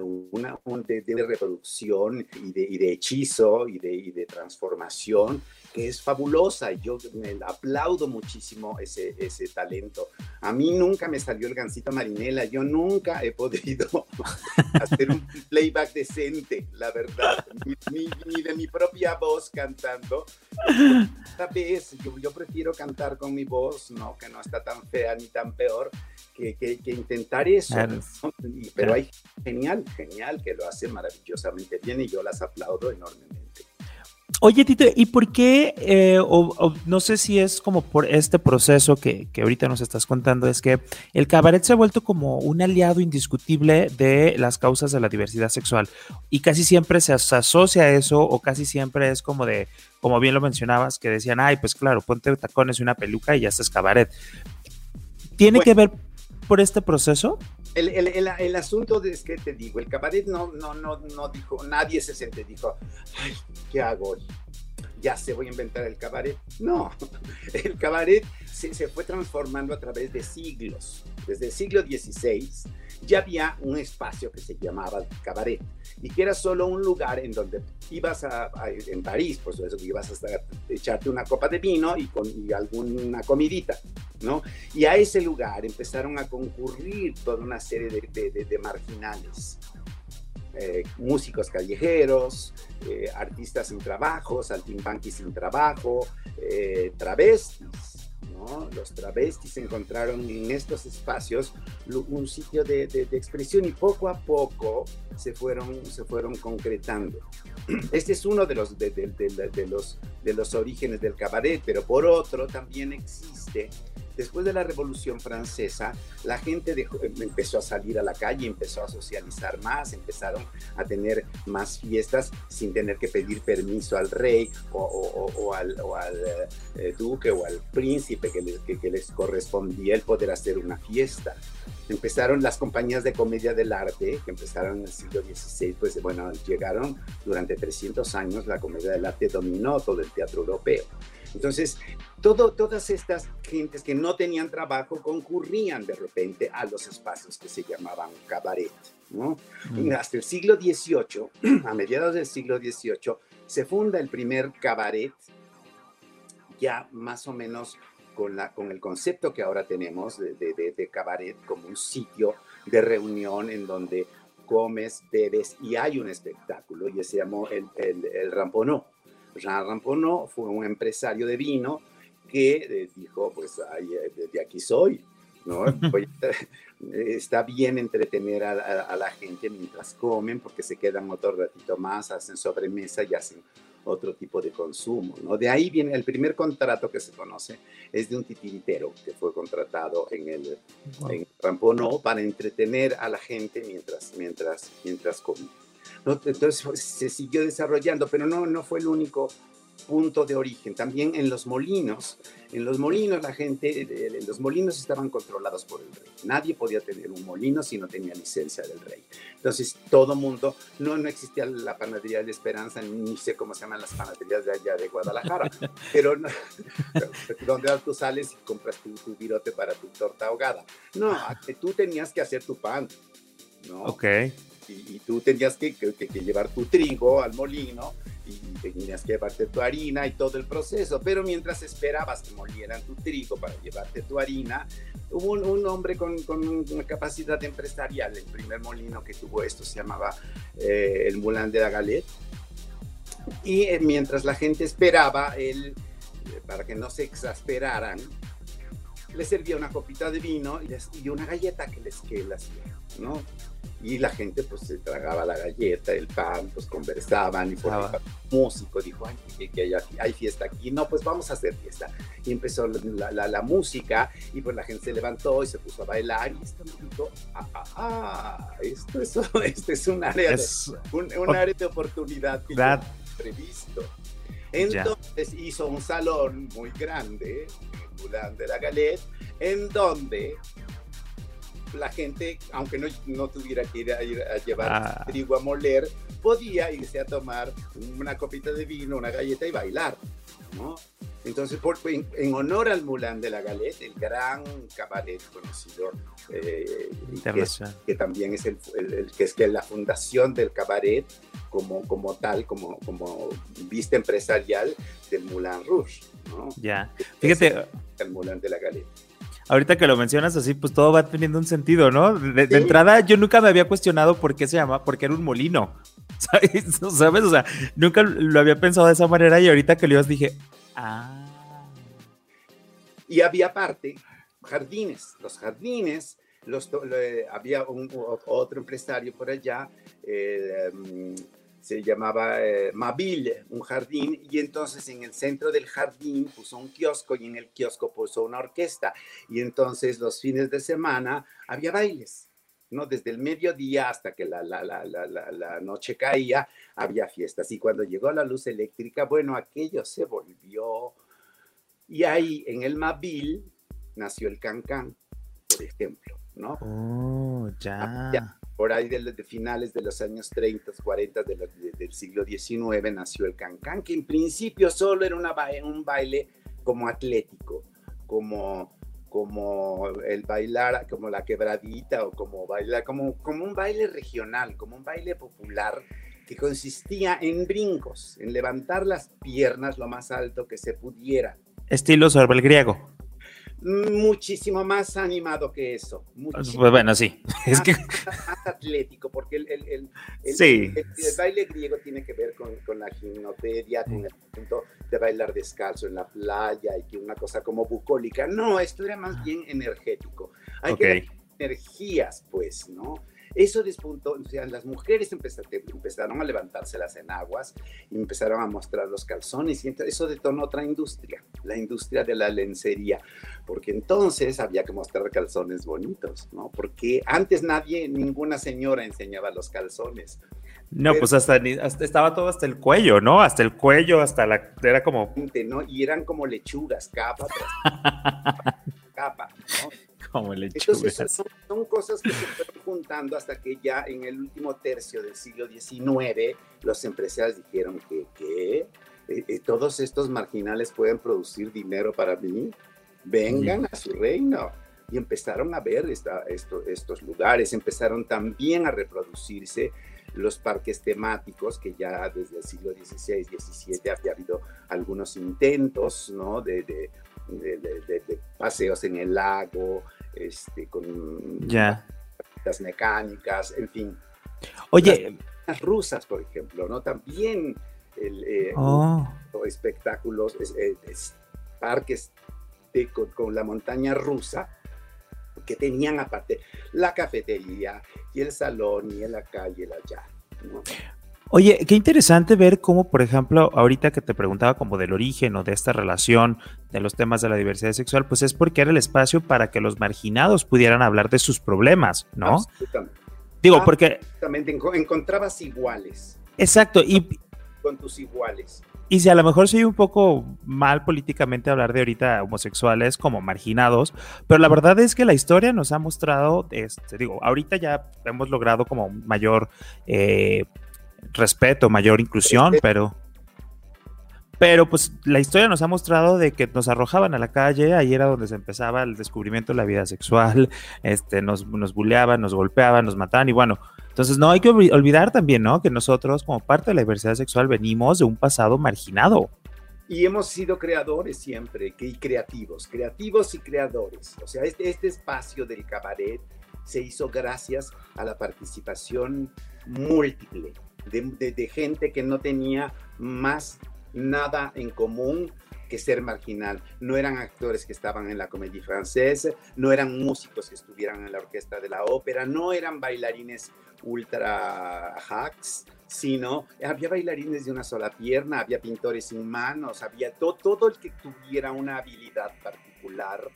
una de, de, reproducción y de, y de hechizo y de, y de transformación que es fabulosa. Yo me aplaudo muchísimo ese, ese talento. A mí nunca me salió el gancito marinela. Yo nunca he podido hacer un playback decente, la verdad. Ni, ni, de mi propia voz cantando. Esta vez yo, yo prefiero cantar con mi voz, ¿no? que no está tan fea ni tan peor que, intentar eso. Pero hay genial, genial, que lo hace maravillosamente bien y yo las aplaudo enormemente. Oye, Tito, ¿y por qué, eh, o, no sé si es como por este proceso que, que, ahorita nos estás contando, es que el cabaret se ha vuelto como un aliado indiscutible de las causas de la diversidad sexual y casi siempre se, asocia a eso o casi siempre es como de, como bien lo mencionabas, que decían, ay, pues claro, ponte tacones y una peluca y ya estás cabaret. ¿Tiene que ver por este proceso? El, el, el, asunto es que te digo, el cabaret no, no, no, no dijo, nadie se sentó dijo, ay, ¿qué hago hoy? Ya se voy a inventar el cabaret. No, el cabaret se, se fue transformando a través de siglos. Desde el siglo XVI ya había un espacio que se llamaba cabaret y que era solo un lugar en donde ibas a, en París, por eso ibas a echarte una copa de vino y con alguna comidita, ¿no? Y a ese lugar empezaron a concurrir toda una serie de, marginales. Eh, músicos callejeros, eh, artistas sin trabajo, saltimbanquis sin trabajo, eh, travestis, los travestis encontraron en estos espacios un sitio de, expresión y poco a poco se fueron, se fueron concretando. Este es uno de los, de, los, de los orígenes del cabaret, pero por otro también existe después de la Revolución Francesa, la gente empezó a salir a la calle, empezó a socializar más, empezaron a tener más fiestas sin tener que pedir permiso al rey o, al, eh, duque o al príncipe que que les correspondía el poder hacer una fiesta empezaron las compañías de comedia del arte, que empezaron en el siglo XVI, pues bueno, llegaron durante 300 años, la comedia del arte dominó todo el teatro europeo. Entonces, todo, todas estas gentes que no tenían trabajo concurrían de repente a los espacios que se llamaban cabaret. ¿no? Mm. Hasta el siglo XVIII, a mediados del siglo XVIII, se funda el primer cabaret, ya más o menos con, la, con el concepto que ahora tenemos de, de, cabaret como un sitio de reunión en donde comes, bebes y hay un espectáculo, y se llamó el, el, el Ramponó. Jean Ramponneau fue un empresario de vino que eh, dijo, pues eh, de aquí soy, ¿no? está bien entretener a, la gente mientras comen porque se quedan otro ratito más, hacen sobremesa y hacen otro tipo de consumo, ¿no? De ahí viene el primer contrato que se conoce, es de un titiritero que fue contratado en el wow. para entretener a la gente mientras, mientras, mientras comía. Entonces pues, se siguió desarrollando, pero no, no fue el único punto de origen. También en los molinos, en los molinos la gente, eh, los molinos estaban controlados por el rey. Nadie podía tener un molino si no tenía licencia del rey. Entonces todo mundo, no, no existía la panadería de Esperanza, ni sé cómo se llaman las panaderías de allá de Guadalajara, pero donde tú sales y compras tu, tu virote para tu torta ahogada. No, tú tenías que hacer tu pan. ¿no? Ok y, tú tenías que, llevar tu trigo al molino y tenías que llevarte tu harina y todo el proceso, pero mientras esperabas que molieran tu trigo para llevarte tu harina, hubo un, hombre con, una capacidad empresarial, el primer molino que tuvo esto se llamaba eh, el Moulin de la Galette, y eh, mientras la gente esperaba, él, eh, para que no se exasperaran, le servía una copita de vino y, una galleta que les que hacía, ¿no? y la gente pues se tragaba la galleta, el pan, pues conversaban y por ah, músico dijo, ay, que, hay, fiesta aquí, no, pues vamos a hacer fiesta. Y empezó la, la, música y pues la gente se levantó y se puso a bailar y esto me dijo, ah, ah, ah, esto es, este es un área, de, un, área de oportunidad que no previsto. Entonces hizo un salón muy grande, en de la Galette, en donde la gente, aunque no, no tuviera que ir a, ir a llevar ah. trigo a moler, podía irse a tomar una copita de vino, una galleta y bailar, ¿no? Entonces, por, en, honor al Moulin de la Galette, el gran cabaret conocido, eh, que, también es, el, que es que la fundación del cabaret como, como tal, como, como vista empresarial del Moulin Rouge. ¿no? Ya, fíjate. El Moulin de la Galette ahorita que lo mencionas así, pues todo va teniendo un sentido, ¿no? De, entrada, yo nunca me había cuestionado por qué se llama, porque era un molino, ¿sabes? O sea, nunca lo había pensado de esa manera y ahorita que lo ibas dije, ah. Y había parte jardines. Los jardines, los, había un, otro empresario por allá, eh, mm, se llamaba eh, Mabille, un jardín, y entonces en el centro del jardín puso un kiosco y en el kiosco puso una orquesta. Y entonces los fines de semana había bailes, ¿no? Desde el mediodía hasta que la, la, la, la, noche caía, había fiestas. Y cuando llegó la luz eléctrica, bueno, aquello se volvió. Y ahí en el Mabille nació el Cancán, por ejemplo, ¿no? Oh, ya por ahí de, finales de los años 30, 40 del siglo XIX nació el cancán, que en principio solo era una, un baile como atlético, como, como el bailar, como la quebradita o como bailar, como, como un baile regional, como un baile popular que consistía en brincos, en levantar las piernas lo más alto que se pudiera. Estilo sobre el griego muchísimo más animado que eso. Pues bueno, sí. es que... más, atlético, porque el, el, el, el, baile griego tiene que ver con, con, la gimnopedia, con el punto de bailar descalzo en la playa y que una cosa como bucólica. No, esto era más bien energético. Hay que energías, pues, ¿no? Eso despuntó, o sea, las mujeres empezaron, a levantarse las enaguas y empezaron a mostrar los calzones y eso detonó otra industria, la industria de la lencería, porque entonces había que mostrar calzones bonitos, ¿no? Porque antes nadie, ninguna señora enseñaba los calzones. No, pues hasta, estaba todo hasta el cuello, ¿no? Hasta el cuello, hasta la, era como... ¿no? Y eran como lechugas, capa tras capa, ¿no? Como Entonces, son, cosas que se fueron juntando hasta que ya en el último tercio del siglo XIX los empresarios dijeron que, que eh, eh, todos estos marginales pueden producir dinero para mí, vengan a su reino. Y empezaron a ver esta, estos lugares, empezaron también a reproducirse los parques temáticos, que ya desde el siglo XVI, XVII había habido algunos intentos, ¿no? De, de, de, paseos en el lago, este, con ya. las mecánicas, en fin. Oye. Las, rusas, por ejemplo, ¿no? También el, eh, oh. espectáculos, parques con, la montaña rusa, que tenían aparte la cafetería y el salón y en la calle, allá. ¿no? Oye, qué interesante ver cómo, por ejemplo, ahorita que te preguntaba como del origen o de esta relación de los temas de la diversidad sexual, pues es porque era el espacio para que los marginados pudieran hablar de sus problemas, ¿no? Absolutamente. Digo, porque... Exactamente, encontrabas iguales. Exacto, y... Con tus iguales. Y si a lo mejor soy un poco mal políticamente hablar de ahorita homosexuales como marginados, pero la verdad es que la historia nos ha mostrado, este, digo, ahorita ya hemos logrado como mayor eh, respeto, mayor inclusión, pero pero pues la historia nos ha mostrado de que nos arrojaban a la calle, ahí era donde se empezaba el descubrimiento de la vida sexual, este, nos, nos buleaban, nos golpeaban, nos mataban y bueno, entonces no hay que olvidar también, ¿no? Que nosotros como parte de la diversidad sexual venimos de un pasado marginado. Y hemos sido creadores siempre, y creativos, creativos y creadores. O sea, este, este espacio del cabaret se hizo gracias a la participación múltiple de, gente que no tenía más nada en común que ser marginal. No eran actores que estaban en la comedia francesa, no eran músicos que estuvieran en la orquesta de la ópera, no eran bailarines ultra hacks, sino había bailarines de una sola pierna, había pintores sin manos, había todo el que tuviera una habilidad particular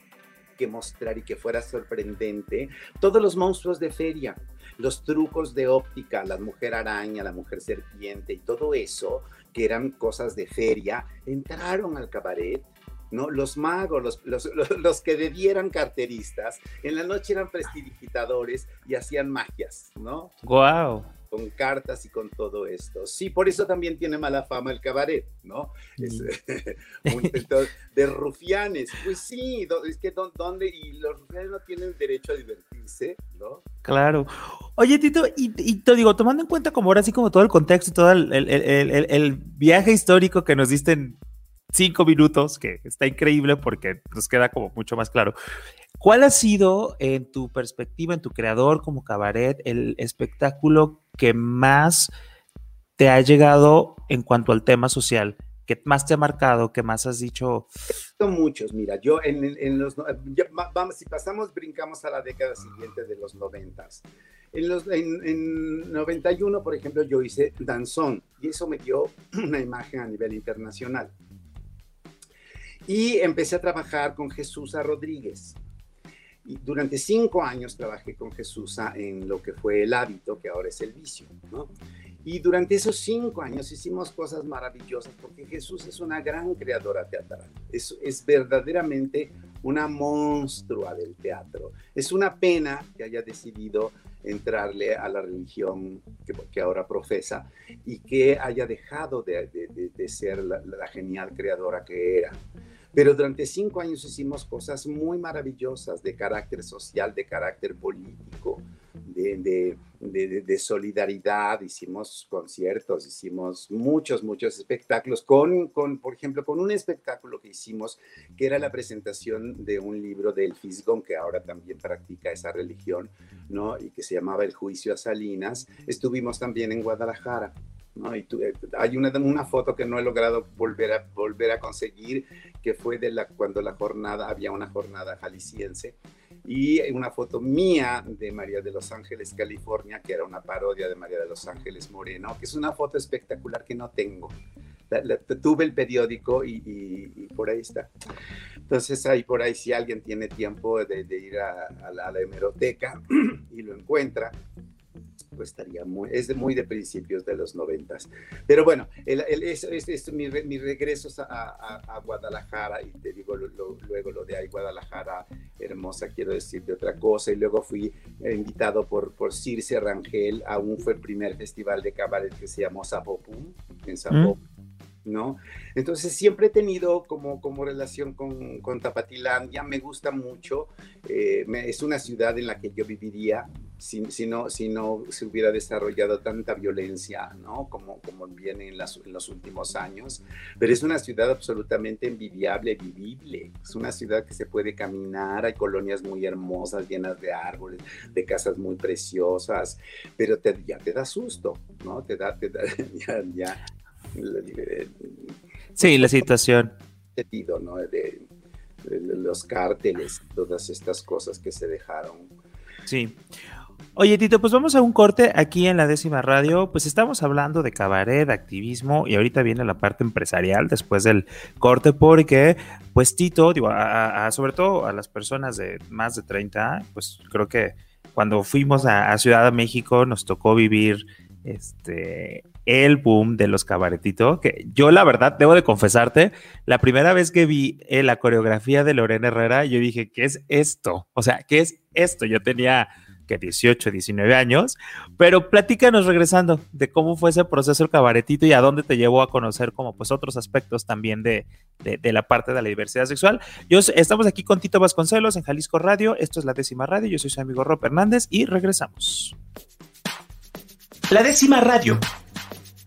que mostrar y que fuera sorprendente, todos los monstruos de feria, los trucos de óptica, la mujer araña, la mujer serpiente y todo eso, que eran cosas de feria, entraron al cabaret ¿no? Los magos, los, los, los, que debieran carteristas, en la noche eran prestidigitadores y hacían magias, ¿no? ¡Guau! Con cartas y con todo esto. Sí, por eso también tiene mala fama el cabaret, ¿no? Es, un, de rufianes. Pues sí, es que ¿dónde? Y los rufianes no tienen derecho a divertirse, ¿no? Claro. Oye, Tito, y, te digo, tomando en cuenta como ahora sí como todo el contexto y todo el, el, el, el viaje histórico que nos diste en cinco minutos, que está increíble porque nos queda como mucho más claro. ¿Cuál ha sido, en tu perspectiva, en tu creador como cabaret, el espectáculo que más te ha llegado en cuanto al tema social? que más te ha marcado, que más has dicho? Son muchos, mira, yo en, los, vamos, si pasamos, brincamos a la década siguiente de los noventas. En, los, en, en 91, por ejemplo, yo hice danzón y eso me dio una imagen a nivel internacional. Y empecé a trabajar con Jesús Rodríguez. Y durante cinco años trabajé con Jesús en lo que fue el hábito, que ahora es el vicio, ¿no? Y durante esos cinco años hicimos cosas maravillosas porque Jesús es una gran creadora teatral. Es, es verdaderamente una monstrua del teatro. Es una pena que haya decidido entrarle a la religión que, que ahora profesa y que haya dejado de, de, de ser la, la, genial creadora que era. Pero durante cinco años hicimos cosas muy maravillosas de carácter social, de carácter político, de, solidaridad, hicimos conciertos, hicimos muchos, muchos espectáculos, con, con, por ejemplo, con un espectáculo que hicimos, que era la presentación de un libro del Fisgón, que ahora también practica esa religión, ¿no? Y que se llamaba El Juicio a Salinas. Estuvimos también en Guadalajara. ¿No? Eh, hay una, una foto que no he logrado volver a, volver a conseguir, que fue de la, cuando la jornada, había una jornada jalisciense, y una foto mía de María de los Ángeles, California, que era una parodia de María de los Ángeles Moreno, que es una foto espectacular que no tengo. tuve el periódico y, por ahí está. Entonces, ahí por ahí, si alguien tiene tiempo de, ir a, la, a, la, hemeroteca y lo encuentra, pues estaría muy, es de, muy de principios de los noventas. Pero bueno, el, el, es, es, mi, mi, regreso a, a, Guadalajara, y te digo luego lo de ahí, Guadalajara hermosa, quiero decir de otra cosa, y luego fui invitado por, por Circe Rangel a un, fue el primer festival de cabaret que se llamó Zapopum, en Zapopum. Mm. ¿no? Entonces siempre he tenido como, como relación con, con Tapatilandia, me gusta mucho, eh, me, es una ciudad en la que yo viviría si, si, no, si no se hubiera desarrollado tanta violencia, ¿no? Como, como viene en, las, en los últimos años, pero es una ciudad absolutamente envidiable, vivible, es una ciudad que se puede caminar, hay colonias muy hermosas, llenas de árboles, de casas muy preciosas, pero te, ya te da susto, ¿no? Te da, te da ya, ya Sí, la situación. ¿no? De, los cárteles, todas estas cosas que se dejaron. Sí. Oye, Tito, pues vamos a un corte aquí en la décima radio. Pues estamos hablando de cabaret, de activismo, y ahorita viene la parte empresarial después del corte, porque, pues, Tito, digo, sobre todo a las personas de más de 30, pues creo que cuando fuimos a, a Ciudad de México nos tocó vivir este el boom de los cabaretitos, que yo la verdad debo de confesarte, la primera vez que vi eh, la coreografía de Lorena Herrera, yo dije, ¿qué es esto? O sea, ¿qué es esto? Yo tenía que 18, 19 años, pero platícanos regresando de cómo fue ese proceso el cabaretito y a dónde te llevó a conocer como pues otros aspectos también de, de, la parte de la diversidad sexual. Yo, estamos aquí con Tito Vasconcelos en Jalisco Radio, esto es la décima radio, yo soy su amigo Rob Hernández y regresamos. La décima radio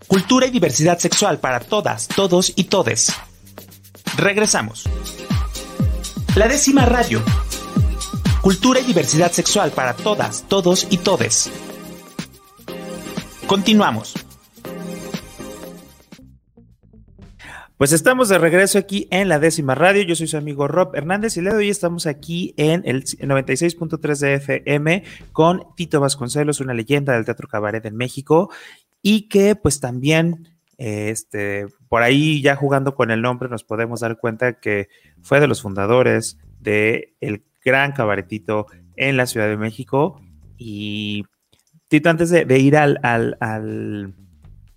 Cultura y diversidad sexual para todas, todos y todes. Regresamos. La décima radio. Cultura y diversidad sexual para todas, todos y todes. Continuamos. Pues estamos de regreso aquí en la décima radio. Yo soy su amigo Rob Hernández y le doy estamos aquí en el 96.3 de FM con Tito Vasconcelos, una leyenda del teatro cabaret en México y que pues también este, por ahí ya jugando con el nombre nos podemos dar cuenta que fue de los fundadores del el gran cabaretito en la Ciudad de México. Y Tito, antes de, ir al, al,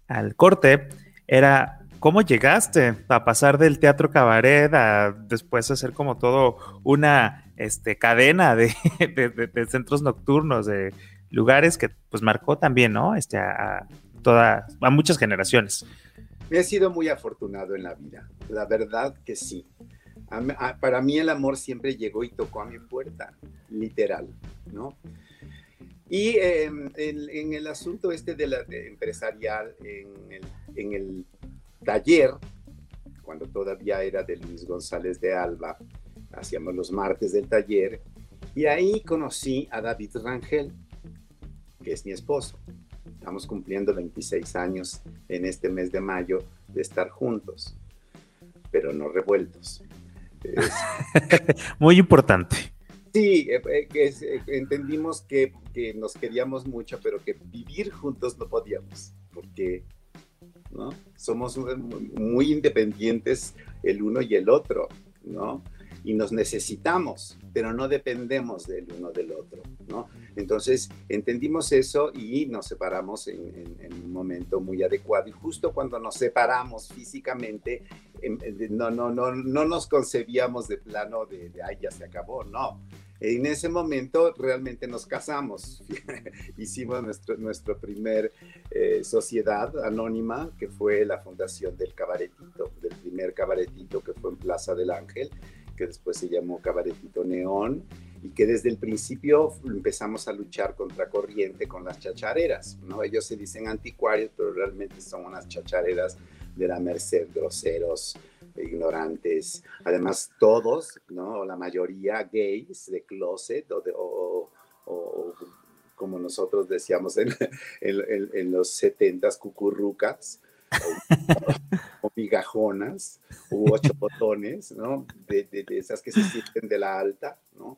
al, corte, era cómo llegaste a pasar del teatro cabaret a después hacer como todo una este, cadena de, de, centros nocturnos, de lugares que pues marcó también, ¿no? Este, a, toda, a muchas generaciones. Me he sido muy afortunado en la vida, la verdad que sí. Para mí el amor siempre llegó y tocó a mi puerta, literal, ¿no? Y eh, en, el asunto este de la empresarial, en el, en el taller, cuando todavía era de Luis González de Alba, hacíamos los martes del taller, y ahí conocí a David Rangel, que es mi esposo. Estamos cumpliendo 26 años en este mes de mayo de estar juntos. pero no revueltos. Muy importante. Sí, eh, eh, que eh, entendimos que, que, nos queríamos mucho, pero que vivir juntos no podíamos, porque ¿no? somos muy independientes el uno y el otro, ¿no? Y nos necesitamos, pero no dependemos del uno del otro, ¿no? Entonces entendimos eso y nos separamos en, un momento muy adecuado y justo cuando nos separamos físicamente, em, no, no, no, no nos concebíamos de plano de, de ay, ya se acabó, no. En ese momento realmente nos casamos, hicimos nuestro, nuestro primer eh, sociedad anónima, que fue la fundación del cabaretito, del primer cabaretito que fue en Plaza del Ángel, que después se llamó Cabaretito Neón, y que desde el principio empezamos a luchar contra corriente con las chachareras, ¿no? Ellos se dicen anticuarios, pero realmente son unas chachareras de la merced, groseros, ignorantes, además todos, ¿no? La mayoría gays de closet o, como nosotros decíamos en, en, los setentas, cucurrucas, o, migajonas, u ocho botones, ¿no? De, esas que se sienten de la alta, ¿no?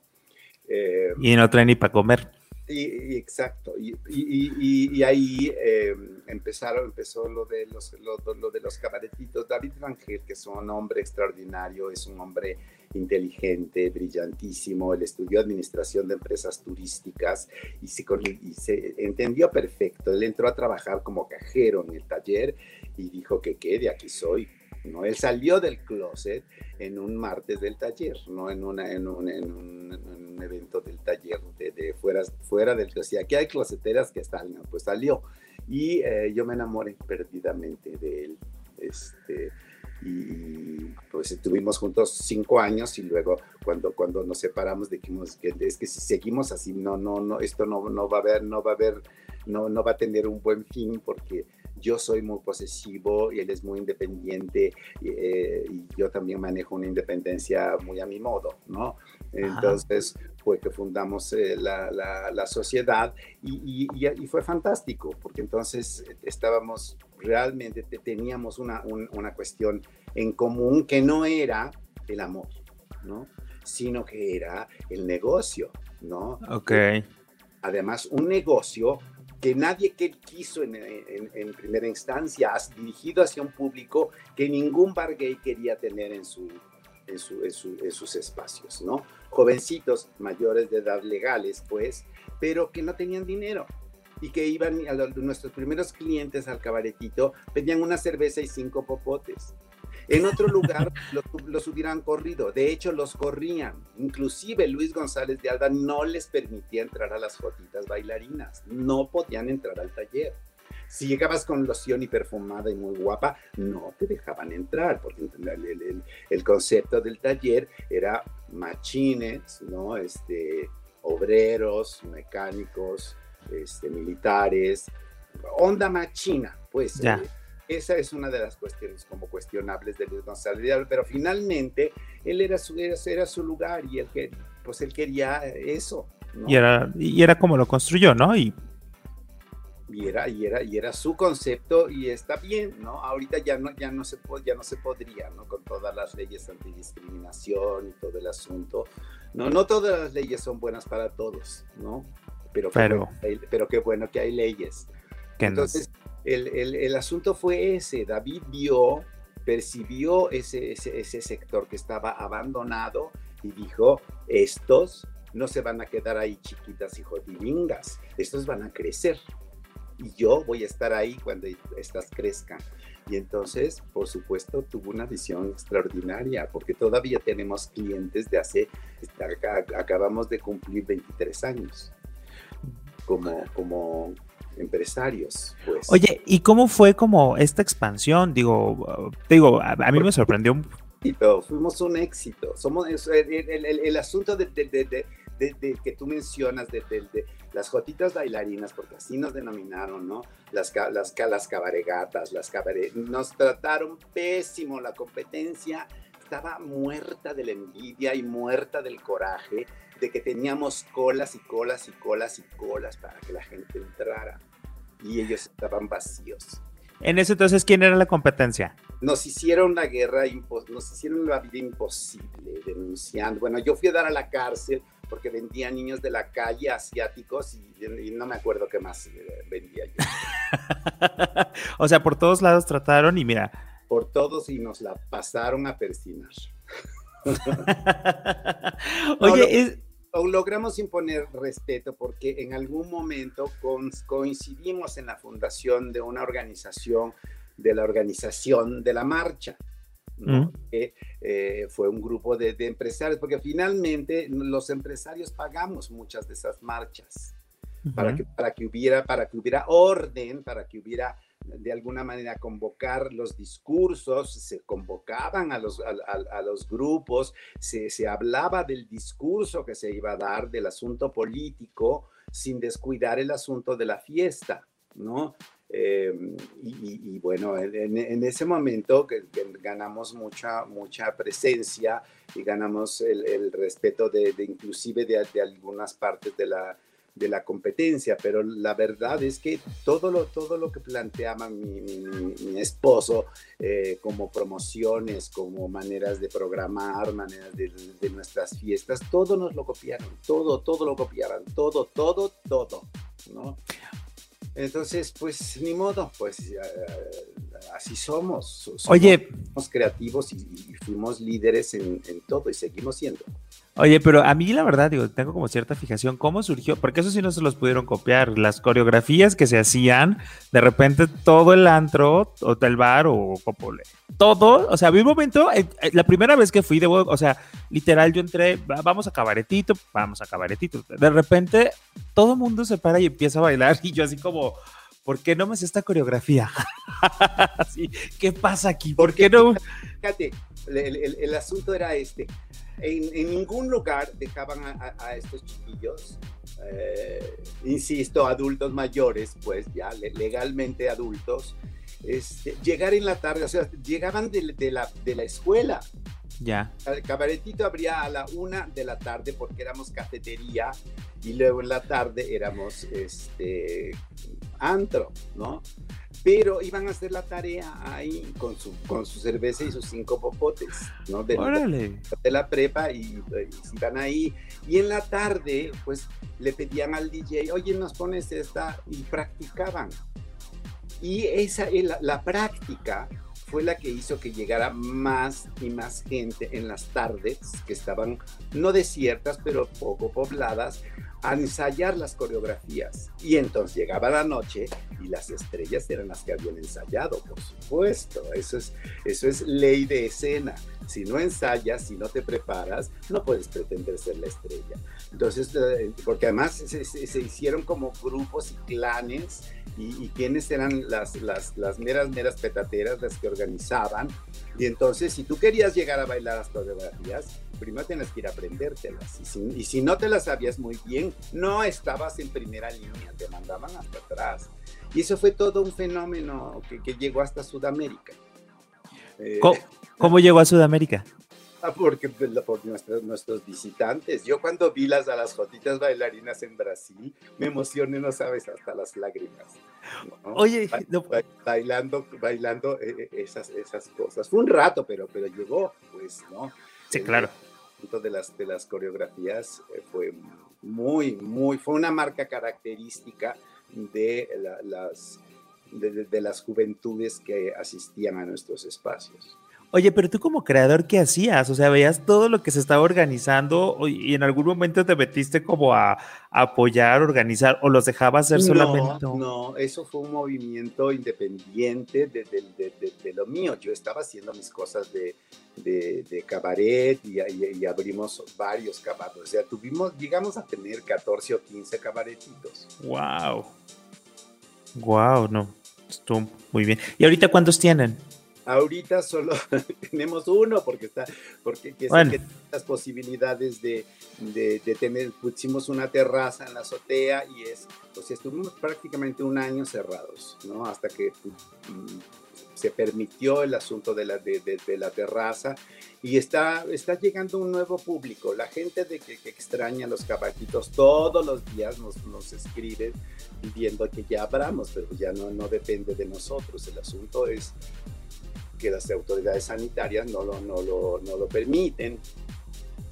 Eh, y no traen ni para comer. Y, exacto, y, y ahí eh, empezaron, empezó lo de los, lo, de los cabaretitos. David Rangel, que es un hombre extraordinario, es un hombre inteligente, brillantísimo, él estudió administración de empresas turísticas y se, entendió perfecto. Él entró a trabajar como cajero en el taller y dijo que qué, de aquí soy. ¿no? Él salió del closet en un martes del taller, no en, una, en, un, en, un, evento del taller de, fuera, fuera del closet. Aquí hay closeteras que están, pues salió. Y eh, yo me enamoré perdidamente de él. Este, y pues estuvimos juntos cinco años y luego cuando, cuando nos separamos dijimos que es que si seguimos así no no no esto no, no va a haber no va a haber no no va a tener un buen fin porque yo soy muy posesivo y él es muy independiente eh, y yo también manejo una independencia muy a mi modo, ¿no? Entonces fue que fundamos eh, la, la, sociedad y, y, fue fantástico porque entonces estábamos realmente, teníamos una, una cuestión en común que no era el amor, ¿no? Sino que era el negocio, ¿no? Ok. Además, un negocio que nadie que quiso en, en, primera instancia, dirigido hacia un público que ningún bar gay quería tener en, su, en, su, en, sus espacios, ¿no? Jovencitos mayores de edad legales, pues, pero que no tenían dinero y que iban a nuestros primeros clientes al cabaretito, pedían una cerveza y cinco popotes. En otro lugar los, hubieran corrido, de hecho los corrían. Inclusive Luis González de Alba no les permitía entrar a las jotitas bailarinas, no podían entrar al taller. Si llegabas con loción y perfumada y muy guapa, no te dejaban entrar, porque el, concepto del taller era machines, ¿no? Este, obreros, mecánicos, este, militares, onda machina, pues. Ya. Eh, esa es una de las cuestiones como cuestionables de Luis González pero finalmente él era su, era, su lugar y él, pues él quería eso. Y, era, y era como lo construyó, ¿no? Y, y, era, y, era, y era su concepto y está bien, ¿no? Ahorita ya no, ya no, se, ya no se podría, ¿no? Con todas las leyes antidiscriminación y todo el asunto. No, no todas las leyes son buenas para todos, ¿no? Pero, pero, pero qué bueno que hay leyes. Entonces, el, asunto fue ese, David vio, percibió ese, ese, sector que estaba abandonado y dijo, estos no se van a quedar ahí chiquitas y jodilingas, estos van a crecer. Y yo voy a estar ahí cuando estas crezcan. Y entonces, por supuesto, tuvo una visión extraordinaria, porque todavía tenemos clientes de hace, acabamos de cumplir 23 años como, como, empresarios. Pues. Oye, ¿y cómo fue como esta expansión? Digo, digo, a, mí me sorprendió. Fuimos un éxito. Somos el, asunto de, que tú mencionas de, las jotitas bailarinas, porque así nos denominaron, ¿no? Las, las, las cabaregatas, las cabaret, nos trataron pésimo la competencia estaba muerta de la envidia y muerta del coraje de que teníamos colas y colas y colas y colas para que la gente entrara y ellos estaban vacíos. En ese entonces, ¿quién era la competencia? nos hicieron la guerra, nos hicieron la vida imposible denunciando. Bueno, yo fui a dar a la cárcel porque vendía niños de la calle asiáticos y, no me acuerdo qué más eh, vendía yo. o sea, por todos lados trataron y mira. Por todos y nos la pasaron a persinar. Oye, logramos imponer respeto porque en algún momento coincidimos en la fundación de una organización, de la organización de la marcha. Mm. que eh, fue un grupo de, empresarios, porque finalmente los empresarios pagamos muchas de esas marchas para, que, para, que hubiera, para que hubiera orden, para que hubiera de alguna manera convocar los discursos, se convocaban a los, a, los grupos, se, se, hablaba del discurso que se iba a dar, del asunto político, sin descuidar el asunto de la fiesta, ¿no? Eh, y, bueno, en, ese momento que, ganamos mucha, mucha presencia y ganamos el, respeto de, inclusive de, algunas partes de la, de la competencia, pero la verdad es que todo lo, todo lo que planteaba mi, esposo eh, como promociones, como maneras de programar, maneras de, de, nuestras fiestas, todo nos lo copiaron, todo, todo lo copiaron, todo, todo, todo, ¿no? Entonces, pues ni modo, pues así somos. Oye. Somos creativos y, fuimos líderes en, todo y seguimos siendo. Oye, pero a mí la verdad, digo, tengo como cierta fijación, ¿cómo surgió? Porque eso sí no se los pudieron copiar. Las coreografías que se hacían, de repente todo el antro, o el bar, o todo, o sea, había un momento, eh, eh, la primera vez que fui, de, o sea, literal, yo entré, vamos a cabaretito, vamos a cabaretito. De repente, todo el mundo se para y empieza a bailar, y yo así como, ¿por qué no me hace esta coreografía? ¿Qué pasa aquí? ¿Por qué no? Fíjate, el, asunto era este. En, ningún lugar dejaban a, estos chiquillos, eh, insisto, adultos mayores, pues ya legalmente adultos, este, llegar en la tarde, o sea, llegaban de, la, de la escuela. Ya. El cabaretito abría a la una de la tarde porque éramos cafetería y luego en la tarde éramos este antro, ¿no? Pero iban a hacer la tarea ahí con su, con su cerveza y sus cinco popotes, ¿no? De, de la prepa y, y iban ahí. Y en la tarde, pues le pedían al DJ, oye, nos pones esta y practicaban. Y esa, la, la práctica fue la que hizo que llegara más y más gente en las tardes, que estaban no desiertas, pero poco pobladas, a ensayar las coreografías. Y entonces llegaba la noche y las estrellas eran las que habían ensayado, por supuesto. Eso es, eso es ley de escena. Si no ensayas, si no te preparas, no puedes pretender ser la estrella. Entonces, eh, porque además se, hicieron como grupos y clanes y, quienes eran las, las, las meras, meras petateras las que organizaban. Y entonces, si tú querías llegar a bailar las coreografías, primero tienes que ir a aprendértelas. Y si, no te las sabías muy bien, no estabas en primera línea, te mandaban hasta atrás. Y eso fue todo un fenómeno que, llegó hasta Sudamérica. ¿Cómo, llegó a Sudamérica? Porque por nuestros, nuestros visitantes. Yo cuando vi las a las jotitas bailarinas en Brasil, me emocioné, no sabes, hasta las lágrimas. Oye, bailando, bailando eh, eh, esas, esas cosas. Fue un rato, pero, pero llegó, pues, ¿no? Sí, claro. De las, de las coreografías fue muy, muy, fue una marca característica de las, de, las juventudes que asistían a nuestros espacios. Oye, pero tú como creador, ¿qué hacías? O sea, veías todo lo que se estaba organizando y en algún momento te metiste como a, apoyar, organizar o los dejabas hacer solamente. No, no, eso fue un movimiento independiente de, de, lo mío. Yo estaba haciendo mis cosas de, cabaret y, abrimos varios cabarets. O sea, tuvimos, llegamos a tener 14 o 15 cabaretitos. ¡Wow! ¡Wow! No, estuvo muy bien. ¿Y ahorita cuántos tienen? Ahorita solo tenemos uno porque está, porque que, las posibilidades de, de, tener, pusimos una terraza en la azotea y es, o sea, estuvimos prácticamente un año cerrados, ¿no? Hasta que mm, se permitió el asunto de la, de, la terraza y está, está llegando un nuevo público. La gente de que, extraña los caballitos todos los días nos, nos escribe pidiendo que ya abramos, pero ya no, no depende de nosotros. El asunto es que las autoridades sanitarias no lo, no lo, no lo permiten.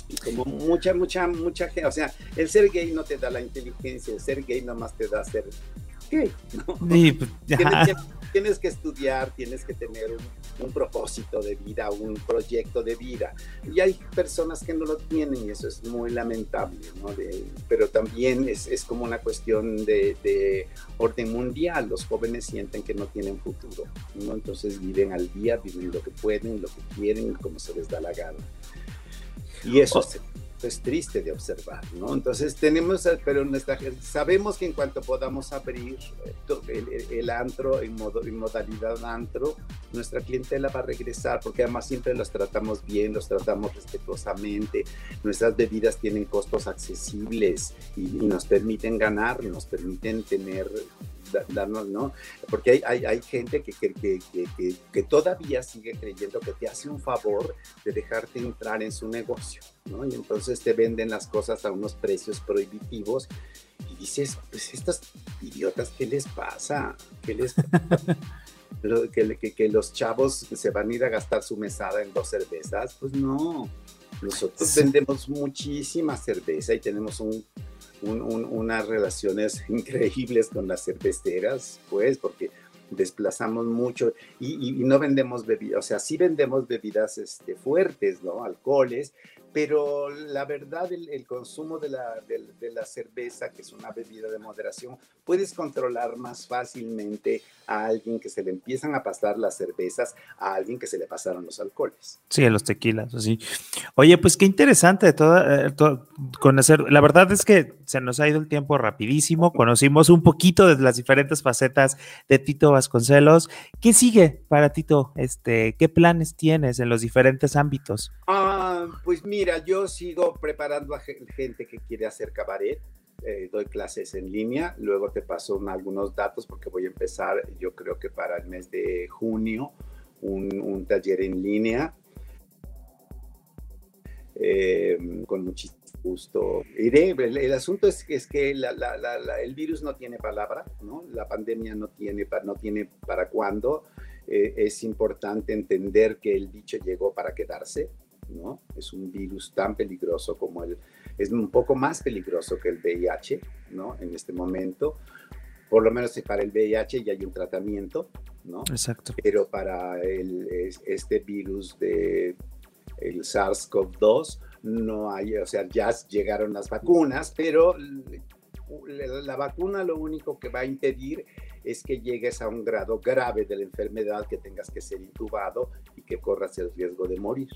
Y como mucha, mucha, mucha gente, o sea, el ser gay no te da la inteligencia, el ser gay nomás te da ser gay, ¿no? Pues, tienes, que estudiar, tienes que tener un, propósito de vida, un proyecto de vida. Y hay personas que no lo tienen y eso es muy lamentable, ¿no? pero también es, es, como una cuestión de, de, orden mundial. Los jóvenes sienten que no tienen futuro, ¿no? Entonces viven al día, viven lo que pueden, lo que quieren, como se les da la gana. Y eso es, triste de observar, ¿no? Entonces tenemos, pero nuestra, sabemos que en cuanto podamos abrir eh, el, antro en, modo, en modalidad antro, nuestra clientela va a regresar, porque además siempre los tratamos bien, los tratamos respetuosamente, nuestras bebidas tienen costos accesibles y, y nos permiten ganar, nos permiten tener darnos, ¿no? Porque hay, hay, gente que, que, que, que, todavía sigue creyendo que te hace un favor de dejarte entrar en su negocio, ¿no? Y entonces te venden las cosas a unos precios prohibitivos y dices, pues estos idiotas, ¿qué les pasa? ¿Qué les pasa? que, que, los chavos se van a ir a gastar su mesada en dos cervezas, pues no. Nosotros vendemos muchísima cerveza y tenemos un unas relaciones increíbles con las cerveceras, pues, porque desplazamos mucho y, no vendemos bebidas, o sea, sí vendemos bebidas este, fuertes, ¿no? Alcoholes, pero la verdad el, consumo de la, de, la, cerveza, que es una bebida de moderación, puedes controlar más fácilmente a alguien que se le empiezan a pasar las cervezas, a alguien que se le pasaron los alcoholes. Sí, a los tequilas, así. Oye, pues qué interesante toda, eh, conocer. La verdad es que se nos ha ido el tiempo rapidísimo, conocimos un poquito de las diferentes facetas de Tito Vasconcelos. ¿Qué sigue para Tito? Este, ¿Qué planes tienes en los diferentes ámbitos? Ah, pues mira, Mira, yo sigo preparando a gente que quiere hacer cabaret. Eh, doy clases en línea, luego te paso algunos datos porque voy a empezar, yo creo que para el mes de junio, un, taller en línea. Eh, con muchísimo gusto. Iré, el, asunto es, es que el virus no tiene palabra, ¿no? La pandemia no tiene, no tiene para cuándo. Eh, es importante entender que el dicho llegó para quedarse ¿no? Es un virus tan peligroso como el, es un poco más peligroso que el VIH, ¿no? En este momento, por lo menos para el VIH ya hay un tratamiento, ¿no? Exacto. Pero para el, este virus de el SARS-CoV-2 no hay, o sea, ya llegaron las vacunas, pero la vacuna lo único que va a impedir es que llegues a un grado grave de la enfermedad, que tengas que ser intubado y que corras el riesgo de morir.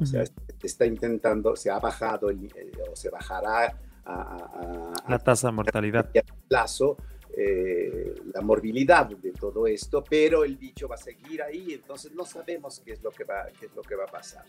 O sea, está intentando, se ha bajado el, eh, o se bajará a, la tasa de mortalidad. plazo eh, la morbilidad de todo esto, pero el bicho va a seguir ahí, entonces no sabemos qué es lo que va, qué es lo que va a pasar.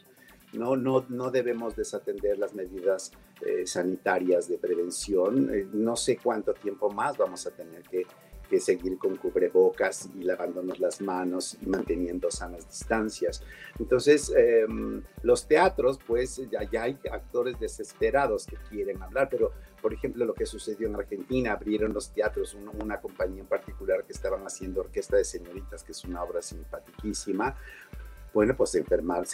No, no, no debemos desatender las medidas eh, sanitarias de prevención. no sé cuánto tiempo más vamos a tener que que seguir con cubrebocas y lavándonos las manos y manteniendo sanas distancias. Entonces, em, los teatros, pues ya, ya, hay actores desesperados que quieren hablar, pero por ejemplo, lo que sucedió en Argentina, abrieron los teatros, una, compañía en particular que estaban haciendo Orquesta de Señoritas, que es una obra simpaticísima. Bueno, pues se,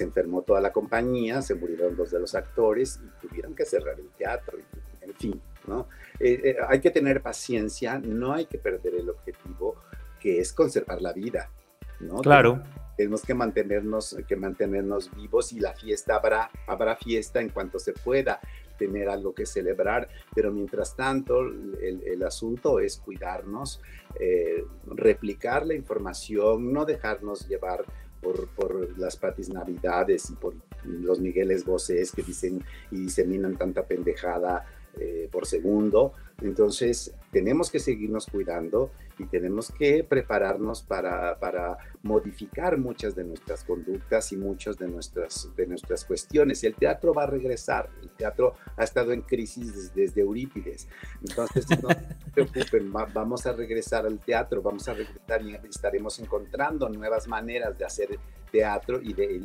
enfermó toda la compañía, se murieron dos de los actores y tuvieron que cerrar el teatro, en fin, ¿no? Eh, eh, hay que tener paciencia, no hay que perder el objetivo, que es conservar la vida, ¿no? Claro. Tenemos que mantenernos, que mantenernos vivos y la fiesta habrá, habrá fiesta en cuanto se pueda tener algo que celebrar, pero mientras tanto el, asunto es cuidarnos, eh, replicar la información, no dejarnos llevar por, por, las patis navidades y por los Migueles voces que dicen y diseminan tanta pendejada eh, por segundo. Entonces, tenemos que seguirnos cuidando y tenemos que prepararnos para, para, modificar muchas de nuestras conductas y muchas de nuestras, de nuestras cuestiones. El teatro va a regresar. El teatro ha estado en crisis desde, Eurípides. Entonces, no se preocupen, vamos a regresar al teatro, vamos a regresar y estaremos encontrando nuevas maneras de hacer teatro y de,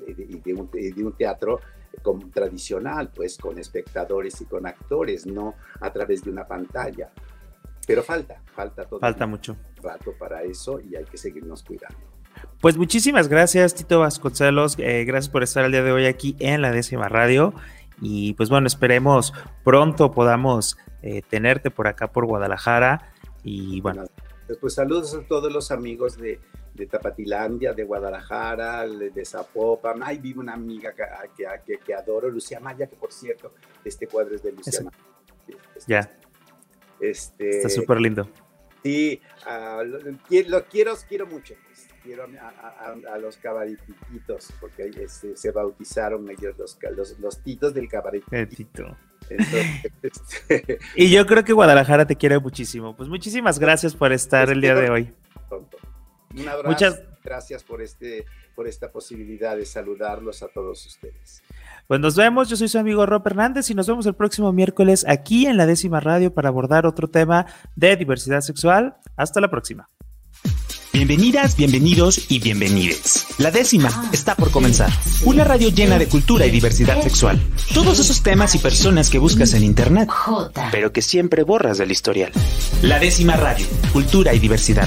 de, un, de un teatro como tradicional, pues con espectadores y con actores, no a través de una pantalla. Pero falta, falta todo. Falta mucho. Rato para eso y hay que seguirnos cuidando. Pues muchísimas gracias, Tito Vasconcelos. Eh, gracias por estar el día de hoy aquí en la décima radio. Y pues bueno, esperemos pronto podamos eh, tenerte por acá por Guadalajara. Y bueno. Pues saludos a todos los amigos de, de Tapatilandia, de Guadalajara, de, Zapopan. Ahí vive una amiga que, que, adoro, Lucía Maya, que por cierto, este cuadro es de Lucía Maya. ya. Este, Está súper lindo. Sí, lo, quiero, quiero mucho. Pues. Quiero a, los cabaretitos, porque este, se bautizaron ellos los, los, titos del cabaretito. Este, y yo creo que Guadalajara te quiere muchísimo. Pues muchísimas gracias por estar el día de hoy. Un abrazo. Muchas gracias por, este, por esta posibilidad de saludarlos a todos ustedes. Pues nos vemos, yo soy su amigo Rob Hernández y nos vemos el próximo miércoles aquí en la décima radio para abordar otro tema de diversidad sexual. Hasta la próxima. Bienvenidas, bienvenidos y bienvenides. La décima está por comenzar. Una radio llena de cultura y diversidad sexual. Todos esos temas y personas que buscas en internet, pero que siempre borras del historial. La décima radio, cultura y diversidad.